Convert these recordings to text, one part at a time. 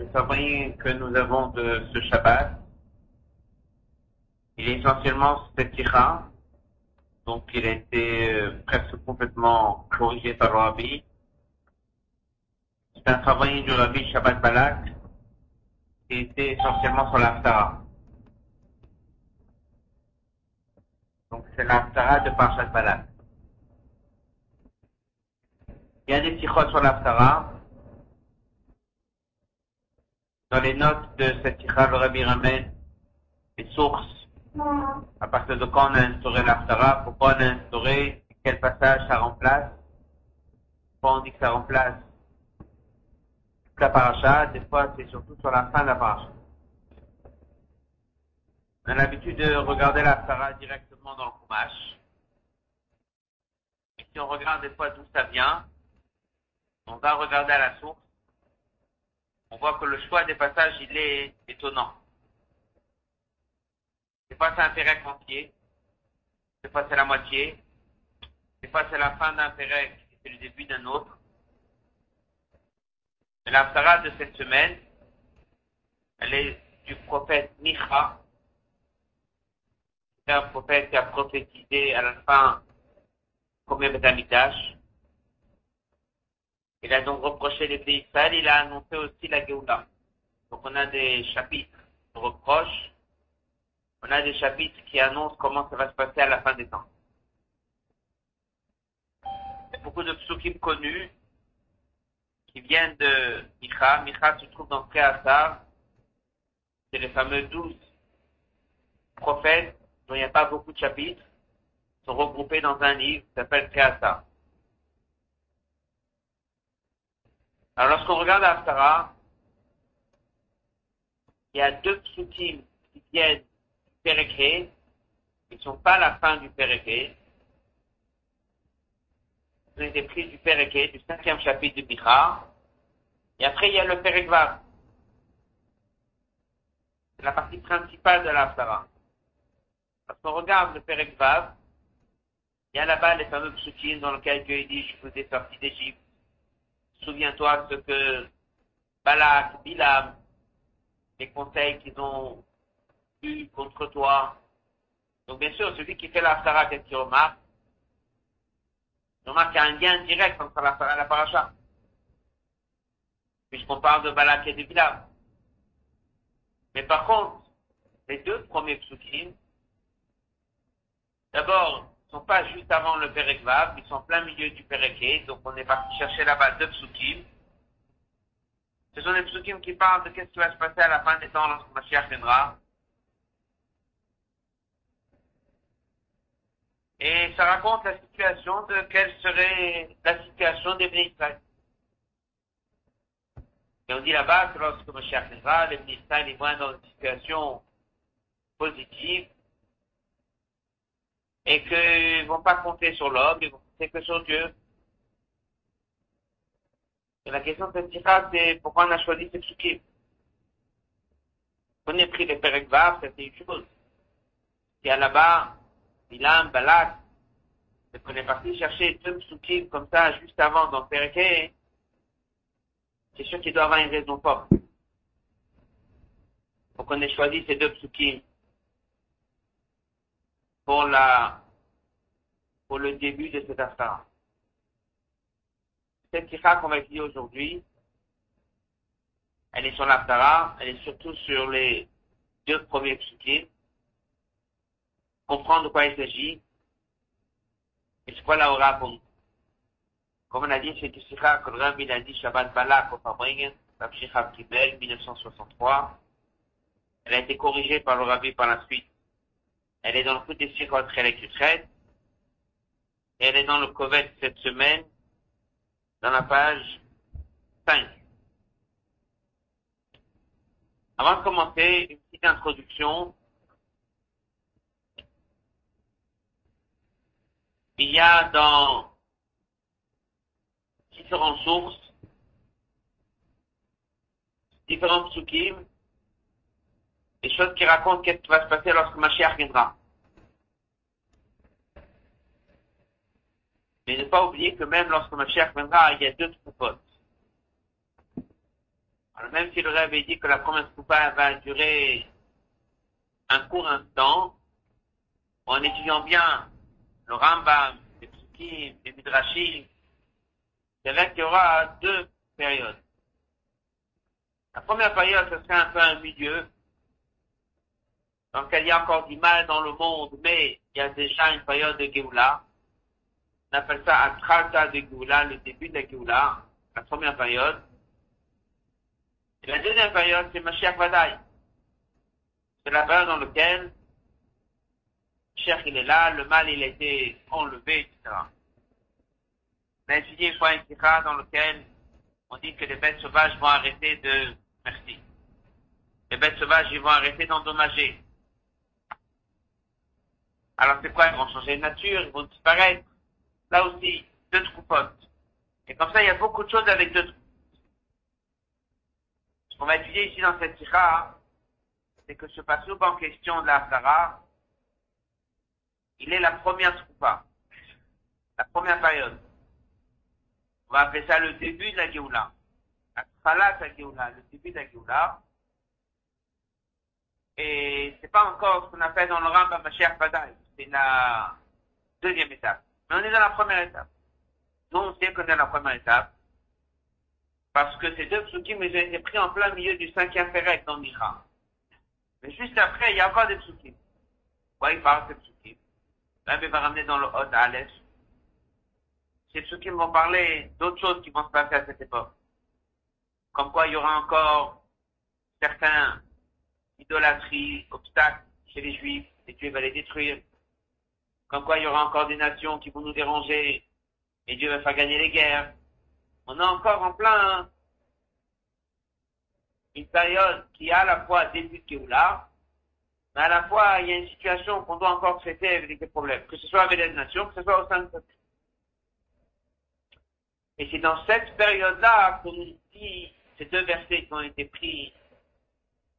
Le travail que nous avons de ce Shabbat, il est essentiellement Stetira, donc il a été euh, presque complètement corrigé par le Rabbi. C'est un travail du Rabbi Shabbat Balak, qui était essentiellement sur l'Aftara. Donc c'est l'Aftara de Parashat Balak. Il y a des sikhot sur l'Aftara. Dans les notes de cette sikha, le Rabbi ramène les sources. À partir de quand on a instauré l'Aftara, pourquoi on a instauré, quel passage ça remplace? Pourquoi on dit que ça remplace la paracha, des fois c'est surtout sur la fin de la paracha. On a l'habitude de regarder la para directement dans le Chumash. Et si on regarde des fois d'où ça vient, on va regarder à la source. On voit que le choix des passages, il est étonnant. Des fois c'est un pérec entier, des fois c'est la moitié, des fois c'est la fin d'un pérec et c'est le début d'un autre. La de cette semaine, elle est du prophète Micha. C'est un prophète qui a prophétisé à la fin comme Betamidash. Il a donc reproché les pays sales, il a annoncé aussi la Géoula. Donc on a des chapitres de reproches, on a des chapitres qui annoncent comment ça va se passer à la fin des temps. Il y a beaucoup de psukim connus qui viennent de Micha. Micha se trouve dans Préasar. C'est les fameux douze prophètes dont il n'y a pas beaucoup de chapitres, sont regroupés dans un livre qui s'appelle Préasar. Alors lorsqu'on regarde Aftara, il y a deux psukim qui viennent du Pérégré, qui ne sont pas la fin du Pérégré, ont été pris du Péréké, du cinquième chapitre du Bichar. Et après, il y a le Pérékvav. C'est la partie principale de l'Aftara. Lorsqu'on regarde le Pérékvav, il y a là-bas les fameux psukim dans lesquels Dieu dit, je vous ai sorti d'Égypte. Souviens-toi ce que Balak, Bilam, les conseils qu'ils ont eu contre toi. Donc bien sûr, celui qui fait l'Aftara, qu'est-ce qu'il remarque? Remarque qu'il y a un lien direct entre la, la paracha. Puisqu'on parle de Balak et de Bilam. Mais par contre, les deux premiers psukim, d'abord, sont pas juste avant le Perekvav, ils sont en plein milieu du Pereke, donc on est parti chercher là-bas deux psukim. Ce sont des psukim qui parlent de qu'est-ce qui va se passer à la fin des temps lorsque Mashiach viendra. Et ça raconte la situation de quelle serait la situation des Bnei Et on dit là-bas que lorsque Moshiach viendra, les Bnei ils vont dans une situation positive et qu'ils vont pas compter sur l'homme, ils vont compter que sur Dieu. Et la question de cette c'est pourquoi on a choisi ce psukim. On a pris les Perekvav, c'était une chose. Y a là-bas Bilam, Balak, c'est qu'on est parti chercher deux psukim comme ça juste avant dans Pereke, c'est sûr qu'il doit avoir une raison forte. Pour qu'on ait choisi ces deux psukim pour la, pour le début de cette affaire. Cette sikha qu'on va étudier aujourd'hui, elle est sur l'Aftara, elle est surtout sur les deux premiers psukim comprendre de quoi il s'agit. Et c'est quoi la aura pour nous? Comme on a dit, c'est du Sikha que le Rabbi a dit Shabbat Balak au Fabringen, Rabshikha Kibel, 1963. Elle a été corrigée par le Rabbi par la suite. Elle est dans le coup des Sikhot Chelek elle est dans le Kovet cette semaine, dans la page 5. Avant de commencer, une petite introduction il y a dans différentes sources, différentes psukim, des choses qui racontent qu'est-ce qui va se passer lorsque Mashiach viendra. Mais ne pas oublier que même lorsque Mashiach viendra, il y a deux troupotes. Alors même si le rêve dit que la première coupa va durer un court instant, en étudiant bien le Rambam, les Psukim, les Midrashim, c'est vrai qu'il y aura deux périodes. La première période, ce serait un peu un milieu, lequel il y a encore du mal dans le monde, mais il y a déjà une période de Géoula. On appelle ça Atralta de Géoula, le début de la Géoula, la première période. Et la deuxième période, c'est Mashiach Vadaï. C'est la période dans laquelle Cher il est là, le mal il a été enlevé, etc. On a étudié une fois un dans lequel on dit que les bêtes sauvages vont arrêter de, merci. Les bêtes sauvages, ils vont arrêter d'endommager. Alors c'est quoi Ils vont changer de nature, ils vont disparaître. Là aussi, deux troupotes. Et comme ça, il y a beaucoup de choses avec deux troupotes. Ce qu'on va étudier ici dans cette tira, c'est que ce passage en question de la Sarah, il est la première troupa, la première période. On va appeler ça le début de la Géoula. La la Géoula, le début de la Géoula. Et c'est pas encore ce qu'on appelle dans le Rambam Mashiach Badaï. C'est la deuxième étape. Mais on est dans la première étape. Nous, on sait qu'on est dans la première étape. Parce que ces deux psukim, ils ont été pris en plein milieu du cinquième Pérec dans l'Iran. Mais juste après, il y a encore des psukim. Ouais, il parle de psukim. Rabbi va ramener dans le Hod à l'Est. Ces psukim vont parler d'autres choses qui vont se passer à cette époque. Comme quoi il y aura encore certains idolâtries, obstacles chez les Juifs, et Dieu va les détruire. Comme quoi il y aura encore des nations qui vont nous déranger, et Dieu va faire gagner les guerres. On est encore en plein une période qui a à la fois début de Géoula, mais à la fois il y a une situation qu'on doit encore traiter avec des problèmes, que ce soit avec les nations, que ce soit au sein de Et c'est dans cette période-là qu'on nous dit ces deux versets qui ont été pris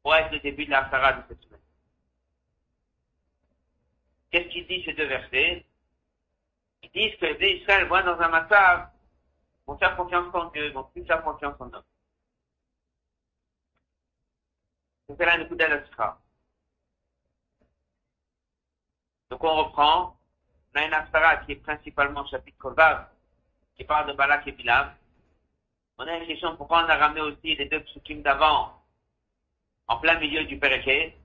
pour être le début de la Sarah de cette. Qu'est-ce qu'il dit ces deux versets? Ils disent que les Israël vont dans un massacre, vont faire confiance en Dieu, vont plus faire confiance en homme. C'est là coup d'Al-Asra. Donc on reprend. On a une Asra qui est principalement chapitre Kovav, qui parle de Balak et Bilam. On a une question pourquoi on a ramené aussi les deux psukim d'avant en plein milieu du Péréché.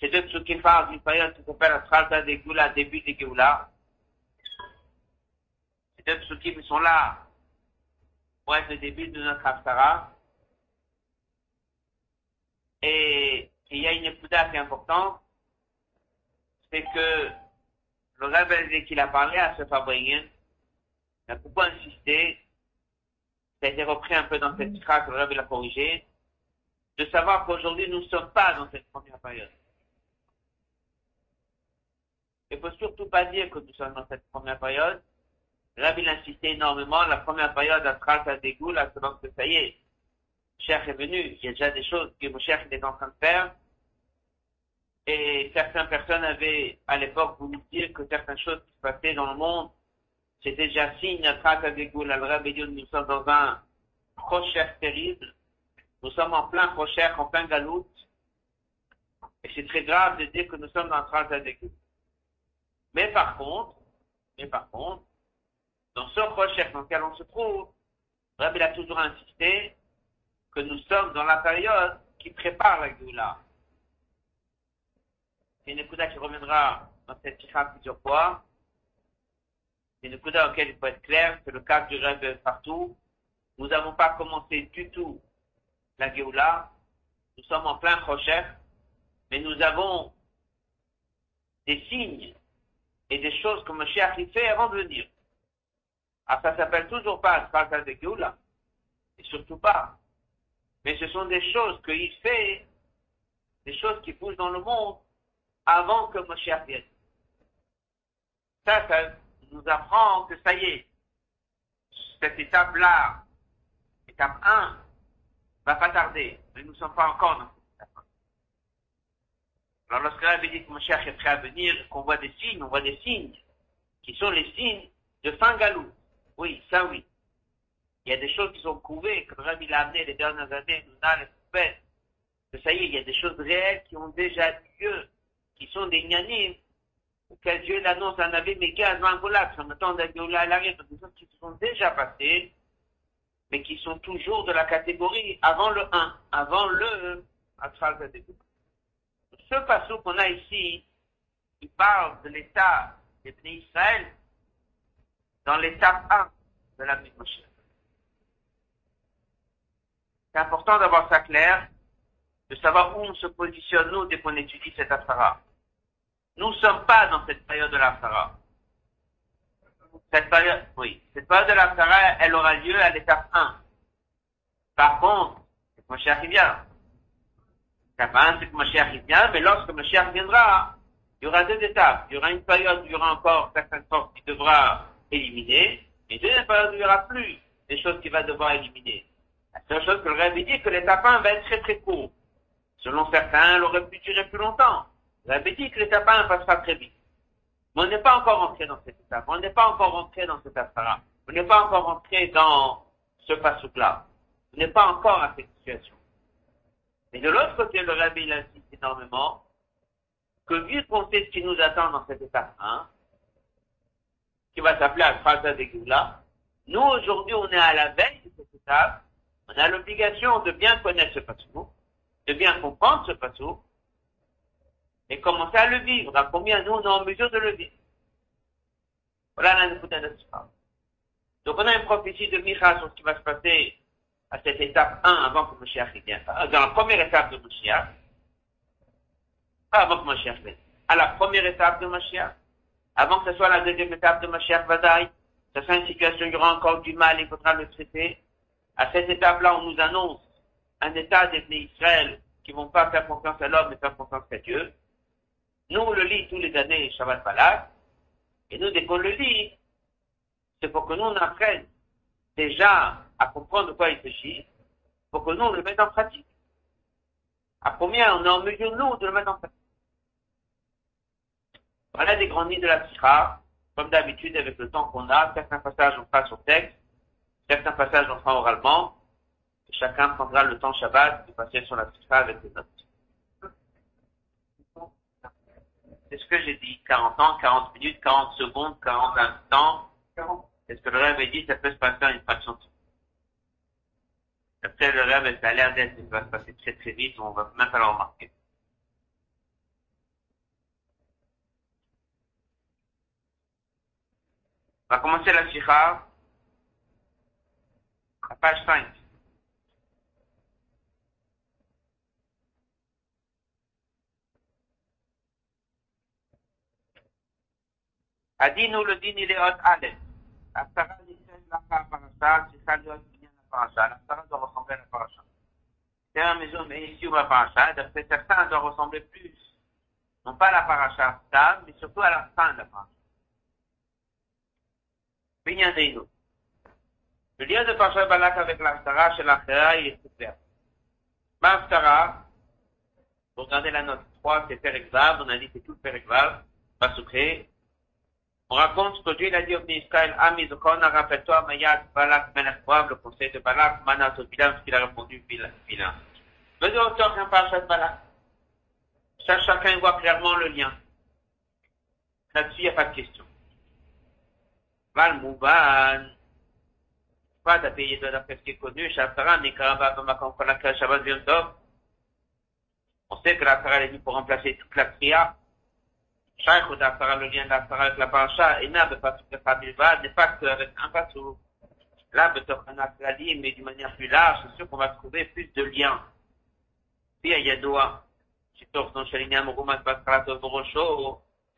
Ces deux psukim d'une période qui s'appelle Asralta de Goula, début de Géoula. Ces deux psukim sont là pour être le début de notre Asra. Et il y a une écoute qui est importante, c'est que le rebelle qu'il a parlé à ce Fabrien, il a beaucoup insisté, ça a été repris un peu dans cette phrase le rebelle a corrigé, de savoir qu'aujourd'hui nous ne sommes pas dans cette première période. Il faut surtout pas dire que nous sommes dans cette première période. Rabbi a insisté énormément, la première période à Tras à Dégoul, à ce que ça y est, Cher est venu, il y a déjà des choses que cher est en train de faire. Et certaines personnes avaient, à l'époque, voulu dire que certaines choses qui se passaient dans le monde, c'était déjà signe à trace avec vous, la nous sommes dans un procher terrible. Nous sommes en plein procher, en plein galoute. Et c'est très grave de dire que nous sommes dans trace avec vous. Mais par contre, mais par contre, dans ce procher dans lequel on se trouve, Rabbi a toujours insisté que nous sommes dans la période qui prépare la Géoula. C'est une écoute qui reviendra dans cette tirade plusieurs fois. C'est une dans laquelle il faut être clair, c'est le cas du rêve partout. Nous n'avons pas commencé du tout la Géoula. Nous sommes en plein recherche, mais nous avons des signes et des choses que Moshiach fait avant de venir. Ah, ça s'appelle toujours pas Asfalta de Géoula. Et surtout pas mais ce sont des choses qu'il fait, des choses qui poussent dans le monde avant que Moshe vienne. Ça, ça nous apprend que ça y est, cette étape-là, étape 1, va pas tarder, mais nous ne sommes pas encore dans. Alors lorsque avait dit que Moshe est prêt à venir, qu'on voit des signes, on voit des signes, qui sont les signes de fin galou. Oui, ça oui. il y a des choses qui sont prouvées, que Rabbi l'a amené les dernières années, nous a les que ça y est, il y a des choses réelles qui ont déjà lieu, qui sont des gnanim, auxquelles Dieu l'annonce en avait mais avant Golat, en temps d'Agioula à l'arrêt, des choses qui se sont déjà passées, mais qui sont toujours de la catégorie avant le 1, avant le Ce passage qu'on a ici, il parle de l'état des pays Israël dans l'étape 1 de la Moshe. C'est important d'avoir ça clair, de savoir où on se positionne, nous, dès qu'on étudie cette Afara. Nous ne sommes pas dans cette période de l'Afara. Cette période, oui, cette période de l'Afara, elle aura lieu à l'étape 1. Par contre, que Moshe vient. L'étape 1, c'est que Moshe vient, mais lorsque Moshe viendra, il y aura deux étapes. Il y aura une période où il y aura encore certaines forces qui devra éliminer, et une deuxième période où il n'y aura plus des choses qu'il va devoir éliminer. La seule chose que le Rabbi dit, que l'étape 1 va être très très court. Selon certains, elle aurait pu durer plus longtemps. Le Rabbi dit que l'étape 1 passera très vite. Mais on n'est pas encore entré dans cette étape. On n'est pas encore entré dans cette affaire On n'est pas encore entré dans ce pasouk-là. On n'est pas encore à cette situation. Mais de l'autre côté, le Rabbi insiste énormément que vu qu'on sait ce qui nous attend dans cette étape 1, qui va s'appeler Al-Khazah de nous aujourd'hui on est à la veille de cette étape, on a l'obligation de bien connaître ce passou, de bien comprendre ce passou, et commencer à le vivre, à combien nous on est en mesure de le vivre? Voilà la de Donc on a une prophétie de Micha sur ce qui va se passer à cette étape 1 avant que Moshiach vienne, dans la première étape de Moshiach, pas avant que Mashiach vienne. À la première étape de Mashiach, avant que ce soit la deuxième étape de Mashiach Vadaï, ce sera une situation où il y aura encore du mal, il faudra le traiter. À cette étape-là, on nous annonce un état des Israël qui vont pas faire confiance à l'homme, mais faire confiance à Dieu. Nous, on le lit tous les années, Shabbat Balak, et nous, dès qu'on le lit, c'est pour que nous, on apprenne déjà à comprendre de quoi il s'agit, pour que nous, on le mette en pratique. À combien on est en mesure, nous, de le mettre en pratique voilà des grandes lignes de la Sikha. Comme d'habitude, avec le temps qu'on a, certains passages on fera sur texte, certains passages on fera oralement. Et chacun prendra le temps Shabbat de passer sur la Sikha avec les notes. C'est ce que j'ai dit. 40 ans, 40 minutes, 40 secondes, 40 instants. est ce que le rêve dit, ça peut se passer en une fraction de Après, le rêve, ça a l'air d'être, ça va se passer très très vite, on va même pas le remarquer. On va commencer la sikha à page 5. Adinu le din il est hot Aleph. Asara l'Israël la parasha, sikha להיות penser à l'apparence doit ressembler à la paracha. La maison mais ici ou la paracha, d'après certains, elle doit ressembler plus, non pas à la paracha stable, mais surtout à la fin de la paracha. Le lien de Pacha Balak avec l'Aftara chez l'Aftara, il est très Ma L'Aftara, vous regardez la note 3, c'est Perekvav, on a dit que c'est tout Perekvav va souffrir. On raconte que Dieu a dit au Israël, Ami Zokon, rappelle-toi, Mayad, Balak, Menachwav, le conseil de Balak, Manat, Bilam, ce qu'il a répondu, Bilam. Venez auteur qu'un Parashat Balak. Ça, chacun voit clairement le lien. Là-dessus, il n'y a pas de question. Val Mouban. Pas payé de d'après ce qui est connu, Shaftara, Nikaraba, Bamakom, Kolaka, Shabbat, Yom On sait que la Sarah est venue pour remplacer toute la prière. Le lien d'Aftara avec la Paracha, et n'a pas Fabilva, n'est pas qu'avec un passou. Là, l'a dit, mais d'une manière plus large, c'est sûr qu'on va trouver plus de liens. Puis, a Yadoua.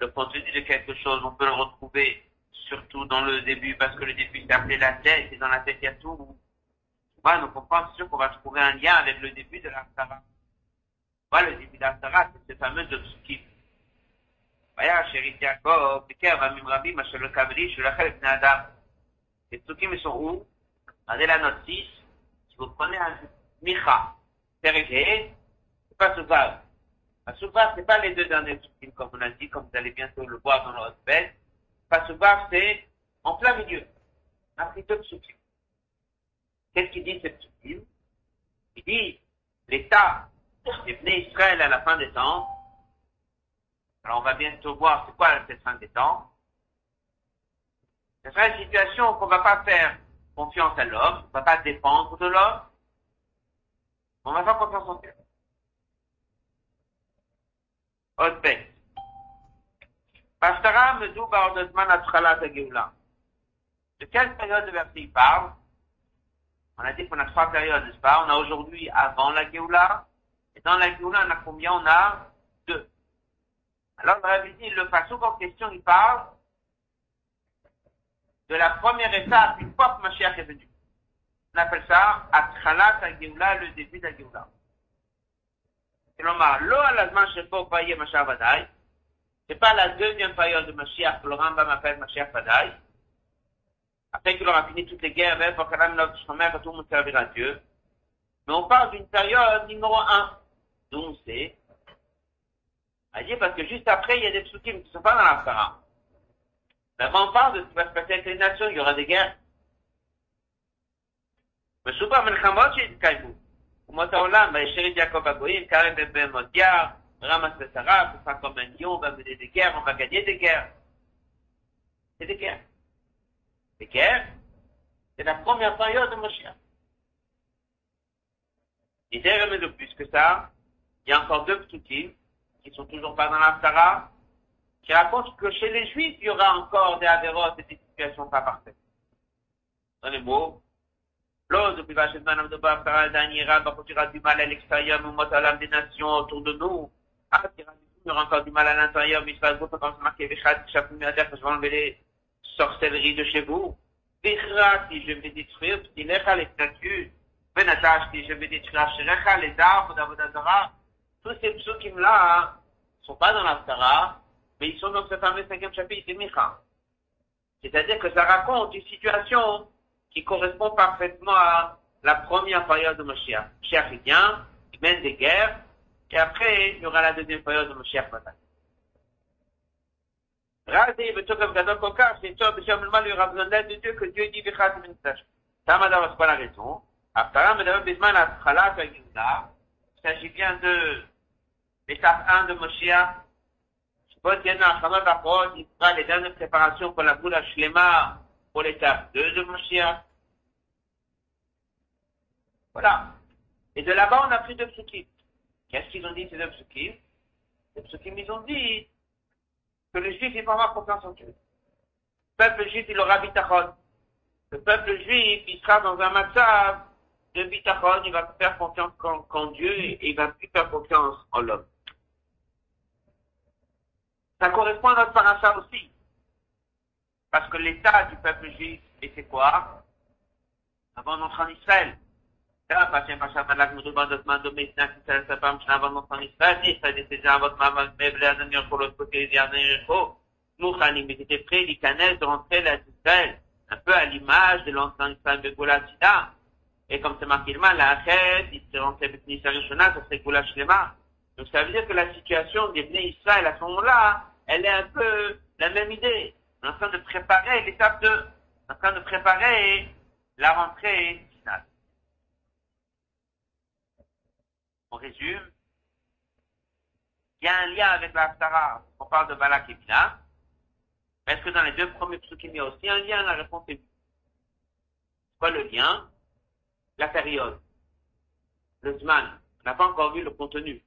Le contenu de quelque chose, on peut le retrouver surtout dans le début, parce que le début c'est appelé la tête, et dans la tête il y a tout. Voilà, donc on pense sûr qu'on va trouver un lien avec le début de l'Aftara. Voilà, le début de l'Aftara, c'est ce fameux Dotsukim. Voilà, chéri Jacob, Beker, Amim Rabbi, Machel le Kavli, Shulachel Ibn Adam. Les Tsukim, ils sont où? Regardez la note 6. Si vous prenez un Micha, Perigé, c'est pas Souvav. Un Souvav, c'est pas les deux derniers Tsukim, comme on a dit, comme vous allez bientôt le voir dans notre bête. Passoubaf, c'est en plein milieu. Un de Tsukim. Qu'est-ce qu'il dit, ce psukim? Il dit, l'état des Israël à la fin des temps, alors on va bientôt voir c'est quoi cette fin des temps, ce sera une situation qu'on ne va pas faire confiance à l'homme, on ne va pas dépendre de l'homme, on va faire confiance en Dieu. Autre texte. Pastara Medou. De quelle période de verset il parle? On a dit qu'on a trois périodes, n'est-ce pas? On a aujourd'hui avant la Géoula, et dans la Géoula, on a combien? On a deux. Alors, on avait dit, le passage en question, il parle de la première étape, une fois que Mashiach est venu. On appelle ça Atchalat Geoula, le début de la Géoula. C'est. C'est pas la deuxième période de Mashiach que le Rambam appelle Mashiach Vadaï. Après qu'il aura fini toutes les guerres, ben, pour tout le monde servira à Dieu. Mais on parle d'une période numéro un. D'où on sait. À dire parce que juste après, il y a des psukim qui ne sont pas dans la Sarah. D'abord, on parle de ce qui va se passer avec les nations, il y aura des guerres. Mais souvent, Melchamot, j'ai dit Kaimou. אומות העולם, וישרת יעקב הגויים, קרב בבהמות יער, רמס ושרף, ופק comme un lion, on va mener des guerres, on va gagner des guerres. C'est des guerres. Des guerres, c'est la première période de Moshiach. Et derrière, mais de plus que ça, il y a encore deux psukim qui sont toujours pas dans la Sarah, qui racontent que chez les Juifs, il y aura encore des avérotes et des situations pas parfaites. Dans les mots, L'ose, depuis Vachesman de Bafara, Danira, quand tu auras du mal à l'extérieur, mais moi, l'âme des nations autour de nous. Ah, il y aura encore du mal à l'intérieur, mais il se beaucoup comme c'est marqué, Vichat, Chapoum, Yader, que je vais enlever les sorcelleries de chez vous. Vichra, si je vais détruire, Ptilecha, les statues. Benatash, si je vais détruire, Sherecha, les arbres d'Avodazara. Tous ces psukim-là, sont pas dans la Sarah, mais ils sont dans ce fameux cinquième chapitre, c'est Micha. C'est-à-dire que ça raconte une situation qui correspond parfaitement à la première période de Moshiach. Moshiach il vient, il mène des guerres, et après, il y aura la deuxième période de Moshiach Matan. Radé, Betokam Gadol Kokar, c'est toi, Bisham Lman, il aura besoin d'aide de Dieu, que Dieu dit Vichat Mintash. Tamada, c'est pas la raison. Après, Madame Bisman, la Khalat, Agimda, il s'agit bien de l'étape 1 de Moshiach. Il fera les dernières préparations pour la boule à Shlema, pour l'étape 2 de Moshiach. Voilà. Et de là-bas, on a pris deux psukim. Qu'est-ce qu'ils ont dit, ces deux psukim? Les psukim, ils ont dit que le juif, il va avoir confiance en Dieu. Le peuple juif, il aura bitachon. Le peuple juif, il sera dans un matzav de bitachon, il va faire confiance en, Dieu et il va plus faire confiance en l'homme. Ça correspond à notre paracha aussi. Parce que l'état du peuple juif était quoi? Avant d'entrer en Israël. Là Israël. Un peu à l'image de l'ancien de. Et comme c'est marqué le mal, la avec ça Shlema. Donc ça veut dire que la situation des Israël à ce moment-là, elle est un peu la même idée en train de préparer l'étape 2, en train de préparer la rentrée finale. On résume. Il y a un lien avec la Sarah. On parle de Balak et Bila. Est-ce que dans les deux premiers psukim, il y a aussi un lien? La réponse est. Quoi le lien? La période. Le Zman. On n'a pas encore vu le contenu.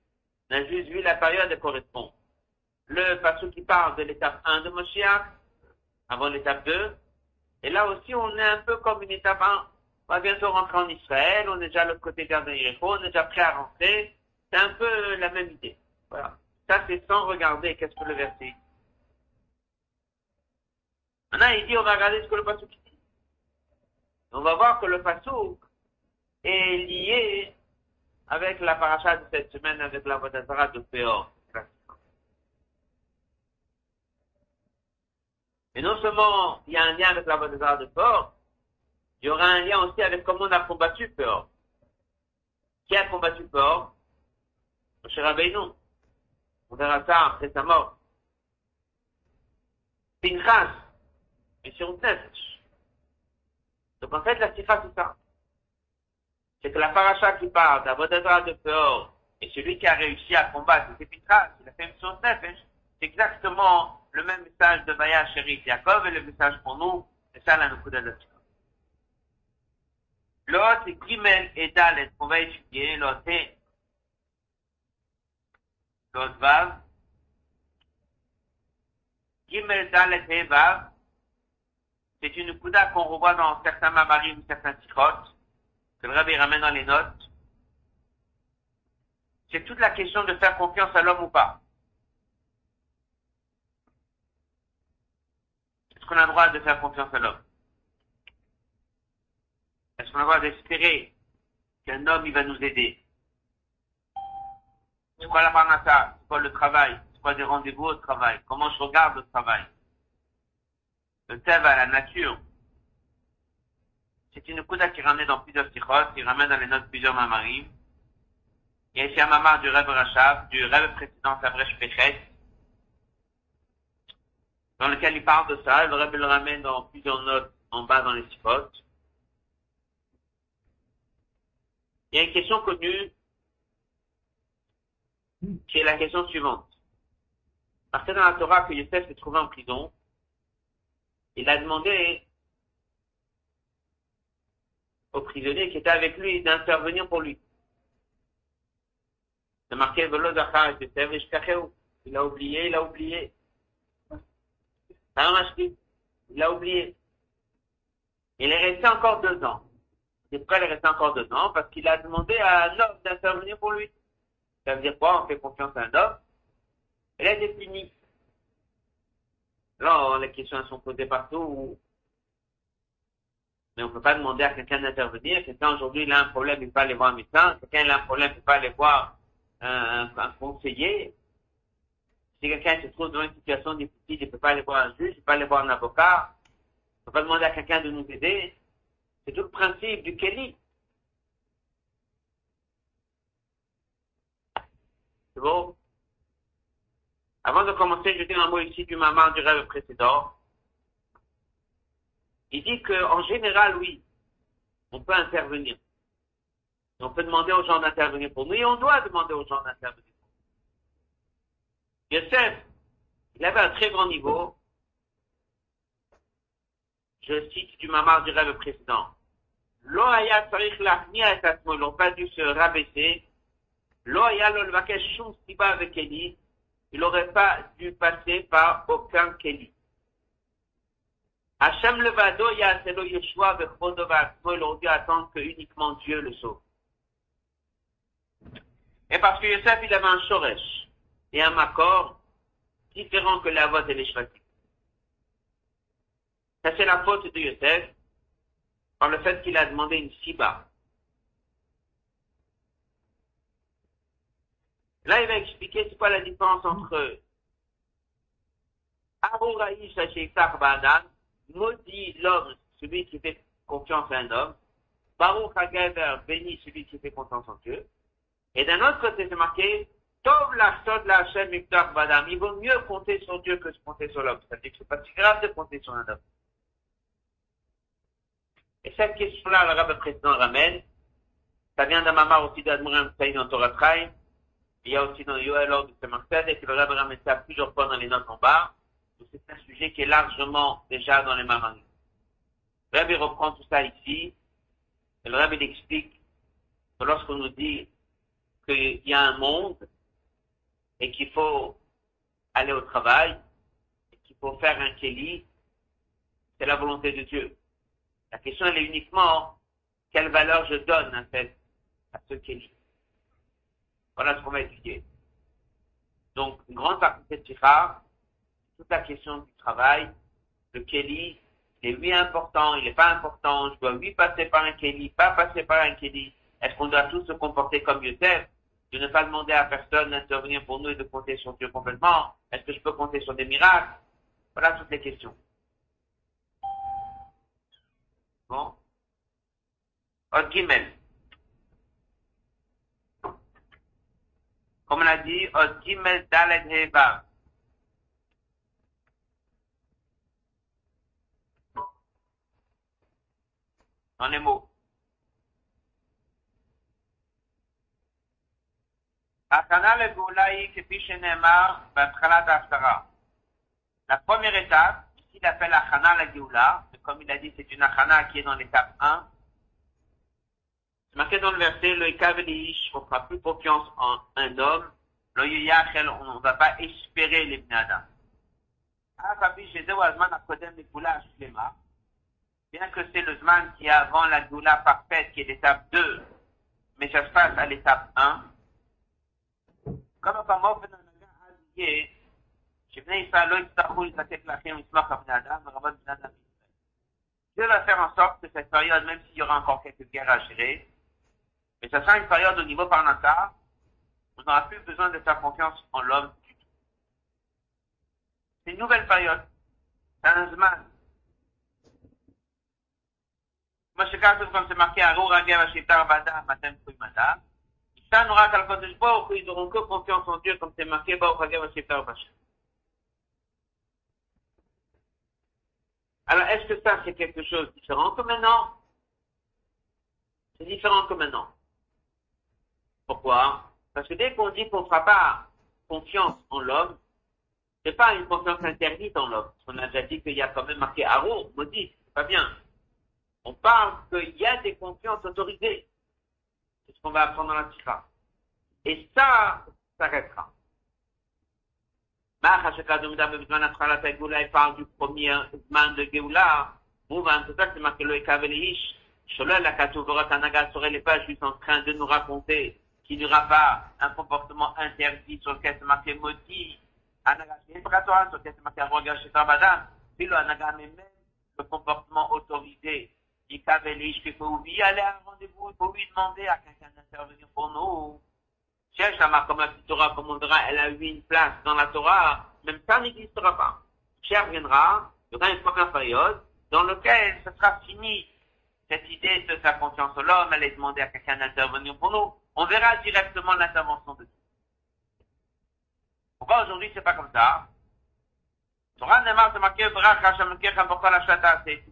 On a juste vu la période qui correspond. Le passage qui parle de l'étape 1 de Moshiach, avant l'étape 2. Et là aussi, on est un peu comme une étape 1. On va bientôt rentrer en Israël, on est déjà à l'autre côté de Yericho, on est déjà prêt à rentrer. C'est un peu la même idée. Voilà. Ça, c'est sans regarder qu'est-ce que le verset dit. Maintenant, il dit, on va regarder ce que le Passouk dit. On va voir que le Passouk est lié avec la paracha de cette semaine, avec la Vodazara de Péor. Et non seulement il y a un lien avec la arts de Peur, il y aura un lien aussi avec comment on a combattu Peur. Qui a combattu Peur Moshe Rabbeinu. On verra ça après sa mort. Pinchas, sur Nefesh. Donc en fait, la sifa, c'est ça. c'est que la paracha qui parle d'Avodazara de Peor et celui qui a réussi à combattre les épitras, il a fait son nefesh, c'est exactement le même message de Vaya Sherif Yaakov et le message pour nous, c'est ça la Nukuda L'autre, Gimel et Dalet, qu'on va étudier, l'autre est l'autre Vav, Gimel Dalet et Vav, c'est une Kuda qu'on revoit dans certains mamarim ou certains tirotes, que le rabbi ramène dans les notes. C'est toute la question de faire confiance à l'homme ou pas. Est-ce qu'on a le droit de faire confiance à l'homme? Est-ce qu'on a le droit d'espérer qu'un homme, il va nous aider? C'est quoi la parnassa? C'est quoi le travail? C'est quoi des rendez-vous au travail? Comment je regarde le travail? Le thème à la nature. C'est une kuda qui ramène dans plusieurs sikhot, qui ramène dans les notes plusieurs mamarim. Il y a ici un mamar du rêve Rachav, du rêve précédent Sabrech Pechet, dans lequel il parle de ça. Le rêve le ramène dans plusieurs notes en bas dans les sikhot. Il y a une question connue qui est la question suivante. Parce que dans la Torah que Yosef s'est trouvé en prison, il a demandé au prisonnier qui était avec lui d'intervenir pour lui. Il a oublié, il a oublié. Il a oublié. Il est resté encore deux ans. C'est pourquoi il est resté encore deux ans Parce qu'il a demandé à un homme d'intervenir pour lui. Ça veut dire quoi? On fait confiance à un homme. Il a été puni. Là, les questions sont posées partout. Mais on ne peut pas demander à quelqu'un d'intervenir. Quelqu'un aujourd'hui, il a un problème, il peut aller voir un médecin. Quelqu'un a un problème, il peut pas aller voir un, conseiller. Si quelqu'un se trouve dans une situation difficile, il ne peut pas aller voir un juge, il ne peut pas aller voir un avocat. Il ne peut pas demander à quelqu'un de nous aider. C'est tout le principe du Kelly. C'est bon? Avant de commencer, je dis un mot ici du maman du rêve précédent. Il dit qu'en général, oui, on peut intervenir. On peut demander aux gens d'intervenir pour nous et on doit demander aux gens d'intervenir. Yosef, il avait un très grand niveau. Je cite du mamar du rêve précédent. Loaya sarich lachnia et ils n'ont pas dû se rabaisser. Loaya lolvakesh shum siba avec Eli. Il n'aurait pas dû passer par aucun Kelly. Hachem Levado, Yaselo Yeshua, Vechvodova, il aurait dû attendre que uniquement Dieu le sauve. Et parce que Yosef, il avait un Shoresh et un Makor différent que la voix les Ça, c'est la faute de Yosef par le fait qu'il a demandé une Siba. Là, il va expliquer c'est quoi la différence entre Arouraï Shachekar Badan maudit l'homme, celui qui fait confiance à un homme. Baruch HaGever, béni celui qui fait confiance en Dieu. Et d'un autre côté, c'est marqué, Il vaut mieux compter sur Dieu que de compter sur l'homme. C'est-à-dire que c'est pas si grave de compter sur un homme. Et cette question-là, le rabbin président ramène. Ça vient d'un mamar aussi d'Admiral Saïd dans Torah Traim. Il y a aussi dans Yoel Or de Semarced et que le rabbin ramène ça plusieurs fois dans les notes en bas c'est un sujet qui est largement déjà dans les marins. Le Rabbi reprend tout ça ici, et le Rabbi explique que lorsqu'on nous dit qu'il y a un monde et qu'il faut aller au travail, qu'il faut faire un kéli, c'est la volonté de Dieu. La question elle est uniquement quelle valeur je donne en fait à ce kéli. Voilà ce qu'on va étudier. Donc, une grande partie de cette toute la question du travail, le Kelly, il est oui important, il n'est pas important, je dois oui passer par un Kelly, pas passer par un Kelly. Est-ce qu'on doit tous se comporter comme Yosef, de ne pas demander à personne d'intervenir pour nous et de compter sur Dieu complètement Est-ce que je peux compter sur des miracles? Voilà toutes les questions. Bon. Gimel. Comme on a dit, Od Gimel Dalet Heva. dans les mots. Ben, la première étape, ici il appelle Achana la Géoula, comme il a dit, c'est une Achana qui est dans l'étape 1. C'est marqué dans le verset, le Kavelish, on ne fera plus confiance en un homme, le Yachel, on ne va pas espérer les Bnada. Ah, Bien que c'est le Zman qui est avant la Géoula parfaite, qui est l'étape 2, mais ça se passe à l'étape 1. Comme on va שבני ישראל לא יצטרכו להתעסק לאחים מסמך הבני אדם ורבות בני אדם Dieu va faire en sorte que cette période, même s'il y aura encore quelques guerres à gérer, mais ce sera une période au niveau parnata, on n'aura plus besoin de faire confiance en l'homme du tout. C'est une nouvelle période. C'est un zman. כמו שכתוב comme c'est marqué, ארור הגר השבטר באדם, אתם תקועים ils n'auront que confiance en Dieu, comme c'est marqué, Alors, est-ce que ça, c'est quelque chose de différent que maintenant? C'est différent que maintenant. Pourquoi? Parce que dès qu'on dit qu'on ne fera pas confiance en l'homme, ce n'est pas une confiance interdite en l'homme. On a déjà dit qu'il y a quand même marqué Haro, maudit, c'est pas bien. On parle qu'il y a des confiances autorisées. C'est ce qu'on va apprendre dans la Tira. Et ça, ça restera. Il parle du premier man de Géoula. Mouvan, c'est ça c'est marqué le Ekavelish. Sholal la Katouvorat Anaga serait les pages juste en train de nous raconter qu'il n'y aura pas un comportement interdit sur lequel c'est marqué maudit. Anaga, préparatoire sur lequel c'est marqué Tabadam. Puis le Anaga, mais même le comportement autorisé. Ekavelish, qu'il faut lui aller à un rendez-vous, il faut lui demander à quelqu'un d'intervenir pour nous. Cherche à comme la Torah commandera, elle a eu une place dans la Torah, même ça n'existera pas. Cher viendra, il y aura une première période dans laquelle ce sera fini cette idée de faire confiance à l'homme, elle est demander à quelqu'un d'intervenir pour nous. On verra directement l'intervention de Dieu. Pourquoi aujourd'hui c'est pas comme ça? Torah marqué, la c'est,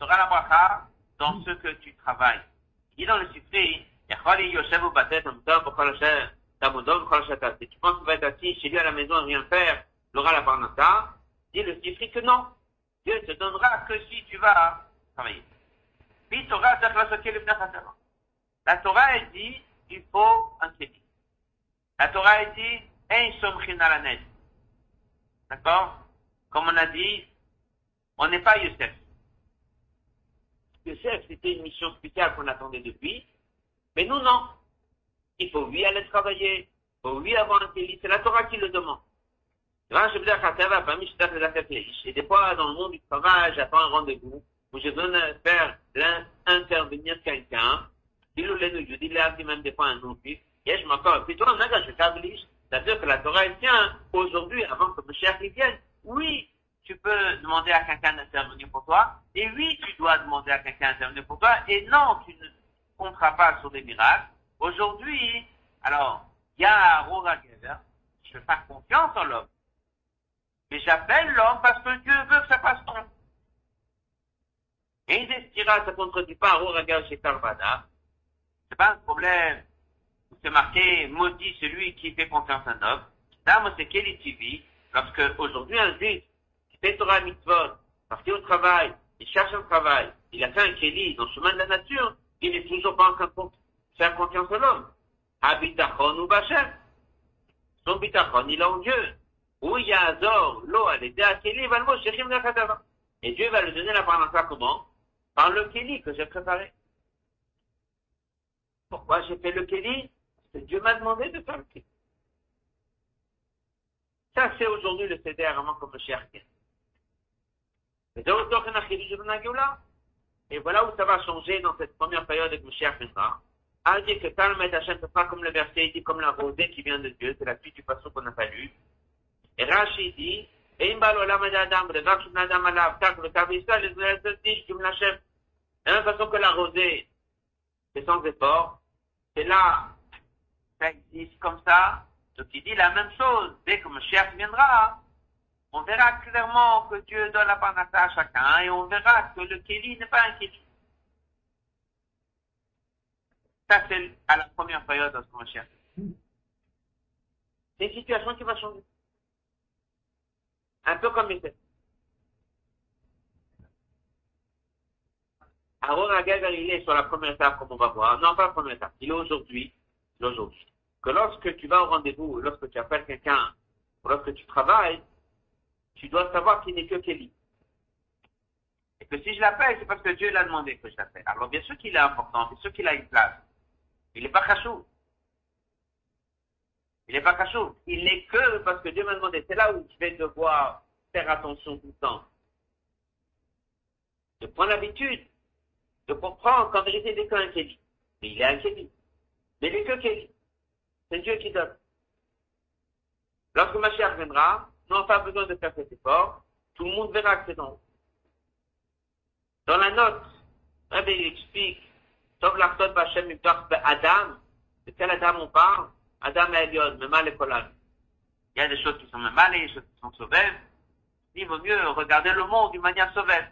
sera la bracha dans ce que tu travailles. Il dans le succès, si tu penses qu'il va être assis chez lui à la maison à rien faire, il aura la barnata. Dis le Sifri que non. Dieu te donnera que si tu vas travailler. Puis Torah, la Torah, elle dit, il faut un crédit. La Torah, elle dit, la D'accord? Comme on a dit, on n'est pas Youssef. Youssef, c'était une mission spéciale qu'on attendait depuis. Mais nous, non. Il faut lui aller travailler. Il faut lui avoir un kéli. C'est la Torah qui le demande. Et des fois, dans le monde du travail, j'attends un rendez-vous où je donne faire intervenir quelqu'un. Il nous dit, il même des fois un non-juif. Et je m'accorde. Puis toi, on a c'est-à-dire que la Torah, elle tient aujourd'hui, avant que cher vienne. Oui, tu peux demander à quelqu'un d'intervenir pour toi. Et oui, tu dois demander à quelqu'un d'intervenir pour toi. Et non, tu ne comptera pas sur des miracles. Aujourd'hui, alors, il y a Gever, je fais pas confiance en l'homme. Mais j'appelle l'homme parce que Dieu veut que ça passe bon. Et il estira, ça ne contredit pas Roraga chez Tarvada. C'est pas un problème. C'est marqué, maudit celui qui fait confiance en un homme. Là, moi, c'est Kelly lorsque aujourd'hui un juif fait Torah Mitzvot, parti au travail, il cherche un travail, il a fait un Kelly dans le chemin de la nature, il n'est toujours pas en train de faire confiance à l'homme. Habitachon ou Bachem. Son bitachon, il a en Dieu. Ou il y a Azor, l'eau, elle est à Kéli, va le Shechim Et Dieu va lui donner la parnassa comment? Par le Kéli que j'ai préparé. Pourquoi j'ai fait le Kéli? Parce que Dieu m'a demandé de faire le Kéli. Ça, c'est aujourd'hui le CDR, vraiment comme le cher Et donc, donc, on a et voilà où ça va changer dans cette première période avec Moshiach viendra. À dire que Talmet Hachem, ce sera comme le verset dit, comme la rosée qui vient de Dieu, c'est la suite du passage qu'on n'a pas lu. Et Rashi dit, et Imbal Olam Adam, le Vakshun Adam Alav, Tak, le Kabisa, les Zertish, Kim Lachem. De la même façon que la rosée, c'est sans effort, c'est là, ça existe comme ça. Donc il dit la même chose. Dès que Moshiach viendra, on verra clairement que Dieu donne la parnassa à chacun et on verra que le Kéli n'est pas un Kéli. Ça, c'est à la première période de ce cherche. C'est une situation qui va changer. Un peu comme était. Aaron Agagar, il est sur la première étape, comme on va voir. Non, pas la première étape. Il est aujourd'hui. Aujourd'hui. Que lorsque tu vas au rendez-vous, lorsque tu appelles quelqu'un, lorsque tu travailles, tu dois savoir qu'il n'est que Kelly. Et que si je l'appelle, c'est parce que Dieu l'a demandé que je l'appelle. Alors bien sûr qu'il est important, bien sûr qu'il a une place. Il n'est pas cachou. Il n'est pas cachou. Il n'est que parce que Dieu m'a demandé. C'est là où je vais devoir faire attention tout le temps. De prendre l'habitude de comprendre qu'en vérité, il n'est qu'un Kelly. Mais il est un Kelly. Mais il n'est que Kelly. C'est Dieu qui donne. Lorsque ma chère viendra, n'avons pas besoin de faire cet effort. Tout le monde verra que c'est dans. Dans la note, Rabbi explique, sauf l'arton Bachem Adam, de quel Adam on parle? Adam Elion, mais mal et Il y a des choses qui sont mal et des choses qui sont sauvées. Il vaut mieux regarder le monde d'une manière sauvée.